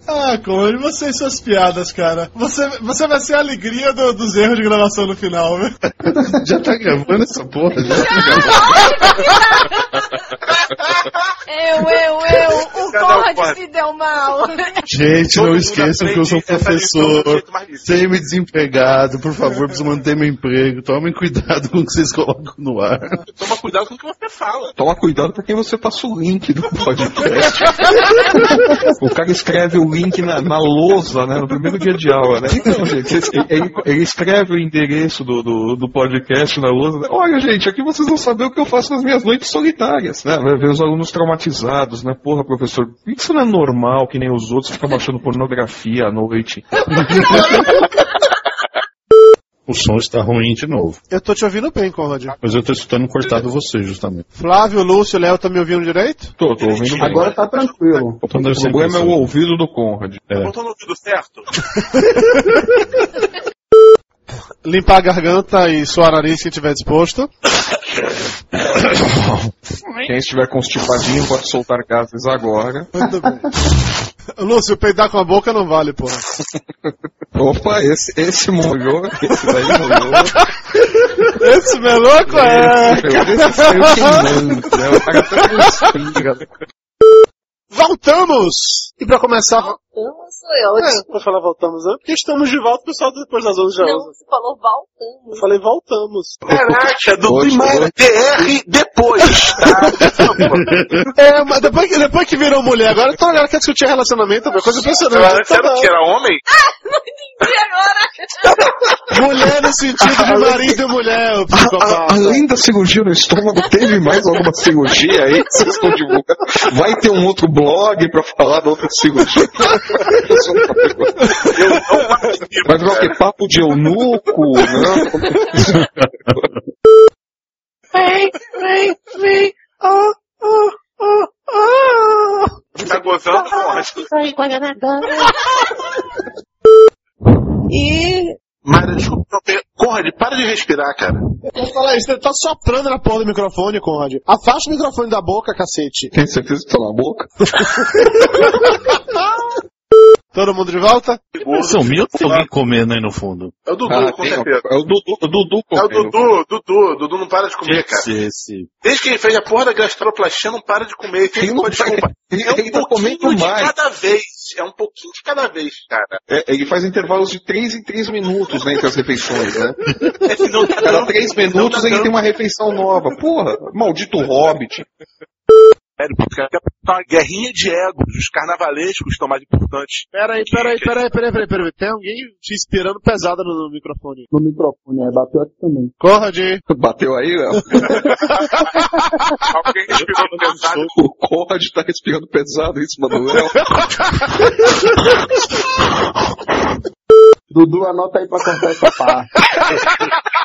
Ah, Conrad, você e suas piadas, cara. Você, você vai ser a alegria do- dos erros de gravação no final, viu? Já tá gravando essa porra? Já? Eu, eu, eu, o um se deu mal. Gente, Todo não esqueçam que eu sou professor, semi-desempregado. Por favor, preciso manter meu emprego. Tomem cuidado com o que vocês colocam no ar. Toma cuidado com o que você fala. Toma cuidado pra quem você passa o link do podcast. o cara escreve o link na, na lousa, né? No primeiro dia de aula, né? Então, gente, ele, ele escreve o endereço do, do, do podcast na lousa. Olha, gente, aqui vocês vão saber o que eu faço nas minhas noites solitárias, né? Vai ver os alunos traumatizados, né? Porra, professor, por que isso não é normal que nem os outros ficam baixando pornografia à noite? O som está ruim de novo. Eu tô te ouvindo bem, Conrad. Mas eu tô escutando cortado você, justamente. Flávio, Lúcio, Léo, tá me ouvindo direito? Tô, tô ouvindo bem. Agora tá tranquilo. Então O problema é o ouvido do Conrad. É. Botou no ouvido certo? Limpar a garganta e suar o nariz se tiver disposto. Quem estiver constipadinho pode soltar gases agora. Muito bem. Lúcio, peidar com a boca não vale, porra. Opa, esse, esse molhou, esse daí molhou. Esse meloco é. Esse saiu queimando, né? O cara até respira. Voltamos! E pra começar. Voltamos, sou eu. É, pra falar voltamos, né? Porque estamos de volta, o pessoal depois das 11 já Não, usa. você falou voltamos. Eu falei voltamos. Caraca, do Hoje, primeiro. DR depois, tá? É, mas depois que, depois que virou mulher, agora então agora quer discutir relacionamento, é coisa impressionante. Antes era o que? Era homem? E agora? Mulher no sentido de marido e mulher, o A- psicopata. além da cirurgia no estômago, teve mais alguma cirurgia aí que vocês estão divulgando? Vai ter um outro blog pra falar da outra cirurgia? Eu não participo. Vai virar o quê? Papo de eunuco? Não? Vem, vem, vem. Oh, oh, oh, oh. Tá gozando? Guaraná. E Mara, desculpa, interromper. Conrad, para de respirar, cara. Vou falar isso, ele tá soprando na porra do microfone, Conrad. Afasta o microfone da boca, cacete. Tem certeza que tá na boca? Todo mundo de volta? São mil tem alguém comendo aí no fundo. É o Dudu, Ah, com certeza. é o Dudu, o Dudu É o comendo. Dudu, Dudu, Dudu não para de comer, cara. Esse, esse. Desde que ele fez a porra da gastroplastia, não para de comer. Tem Ele não uma desculpa. Ele, É um ele tá pouquinho comendo de mais. cada vez. É um pouquinho de cada vez, cara. É, ele faz intervalos de 3 em 3 minutos né, entre as refeições, né? É não tá Cada dando. 3 minutos Não ele tá tem uma refeição nova. Porra, maldito hobbit. Sério, porque até tá uma guerrinha de egos. Os carnavalescos estão mais importantes. Peraí, peraí, peraí, peraí, peraí, peraí. Tem alguém te inspirando pesado no, no microfone. No microfone, é, bateu aqui também. Conrad, Bateu aí, Léo? Alguém respirando pesado. O Conrad tá respirando pesado em cima do Léo. Dudu, anota aí pra cortar essa parte.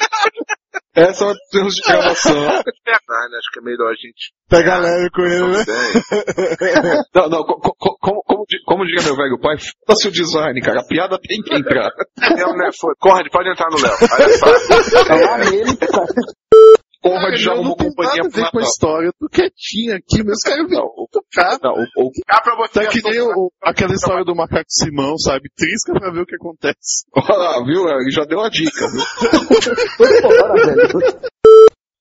Essa é uma dos erros de gravação. Né, acho que é melhor a gente. pega leve com ele, né? Não, não, co- co- como, como, como diria meu velho pai, foda-se o design, cara. A piada tem que entrar. Léo, né. Conrad, pode entrar no Léo. Olha só. Tá lá nele, cara. Já eu arrumou não tenho companhia nada a ver pro com a história. Eu tô quietinho aqui, mas cara, não, cara. Não, o, o, Cá pra você. Tá que nem o- aquela história do macaco Simão, sabe? Trisca pra ver o que acontece. olha lá, viu? Ele já deu a dica, viu? Toda hora, velho.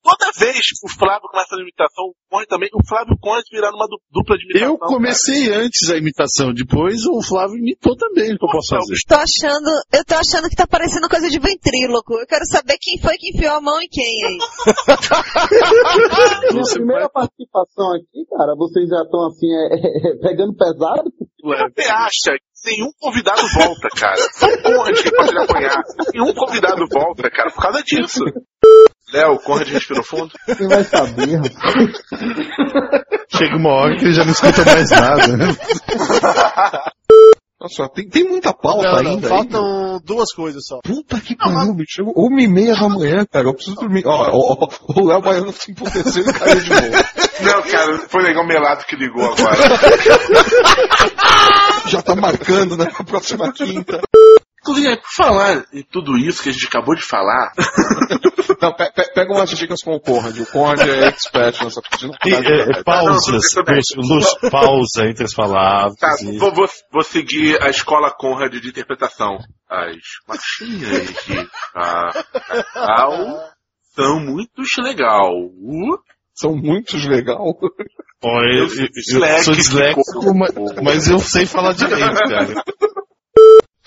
Toda vez que o Flávio começa a imitação, o Conrad também, o Flávio Conrad virar numa du- dupla de imitação. Eu comecei antes a imitação, depois o Flávio imitou também, o que eu posso fazer. tô achando, eu tô achando que tá parecendo coisa de ventríloco. Eu quero saber quem foi que enfiou a mão em quem aí. Minha primeira participação aqui, cara, vocês já estão assim, é, é, é, pegando pesado? Você acha que nenhum convidado volta, cara? Só o Conrad que pode apanhar. Nenhum convidado volta, cara, por causa disso. Léo, o Conrad respirou fundo. Quem vai saber, rapaz? Chega uma hora que ele já não escuta mais nada. né? Nossa, tem, tem muita pauta Não, não, ainda. aí. faltam duas coisas só. Puta que pariu, bicho. Uma e meia da manhã, cara. Eu preciso dormir. Ó, ó, ó, o Léo Baiano se emputeceu e caiu de novo. Não, cara, foi legal melado que ligou agora. Já tá marcando, né? A próxima quinta. Inclusive, por falar em tudo isso que a gente acabou de falar, Não, pe- pe- pega umas dicas com o Conrad. O Conrad é expert nessa coisa. E, é, é, pausas, Lúcio, pausa entre as palavras. tá, e- vou, vou, vou seguir a escola Conrad de interpretação. As machinhas de Cacau são muito legal. Uh, São muitos legal. Ó, eu, eu- eu sou disléxico, mas, mas eu sei falar direito, cara.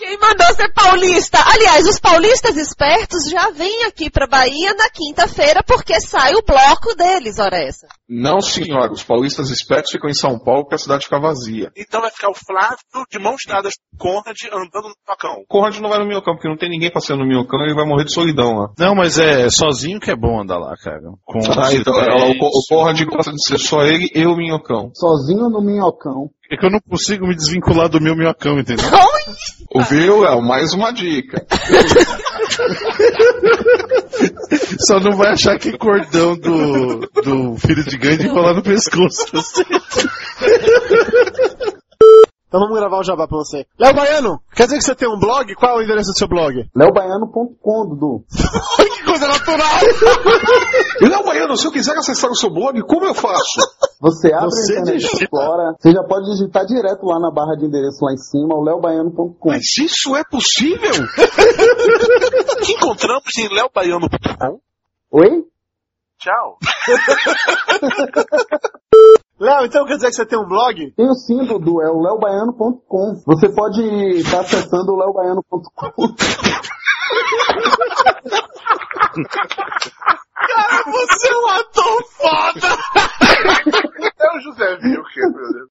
Quem mandou ser paulista? Aliás, os paulistas espertos já vêm aqui pra Bahia na quinta-feira porque sai o bloco deles, ora essa. Não, senhora. Os paulistas espertos ficam em São Paulo porque a cidade fica vazia. Então vai ficar o Flávio de mãos dadas com o Conrad andando no facão. O Conrad não vai no Minhocão, porque não tem ninguém passeando no Minhocão e ele vai morrer de solidão lá. Não, mas é sozinho que é bom andar lá, cara. Com Ah, então, é, o, o Conrad gosta de ser só ele e o Minhocão. Sozinho no minhocão. É que eu não consigo me desvincular do meu minhocão, entendeu? Ouviu, Léo? Mais uma dica. Só não vai achar que é cordão do, do filho de Gandhi rolar no pescoço. Então vamos gravar o jabá pra você. Léo Baiano, quer dizer que você tem um blog? Qual é o endereço do seu blog? leobaiano.com, Dudu. que coisa natural! E Léo Baiano, se eu quiser acessar o seu blog, como eu faço? Você abre Você a internet digita. Explorer, você já pode digitar direto lá na barra de endereço lá em cima, o leobaiano.com. Mas isso é possível? Que encontramos em leobaiano.com. Oi? Tchau. Léo, então quer dizer que você tem um blog? Tenho sim, Dudu, é o leobaiano.com. Você pode estar acessando o leobaiano.com. Cara, você é um ator foda! É o José Vilke, meu Deus.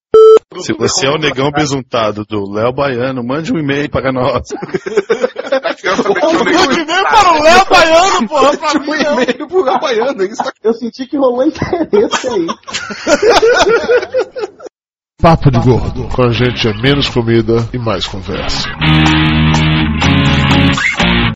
Se você é o negão besuntado do Léo Baiano, mande um e-mail para nós. Mande e-mail para o Léo Baiano, porra, pra Um mim não. e-mail pro Léo Baiano, isso tá Eu senti que rolou interesse aí. Papo de Gordo. Com a gente é menos comida e mais conversa.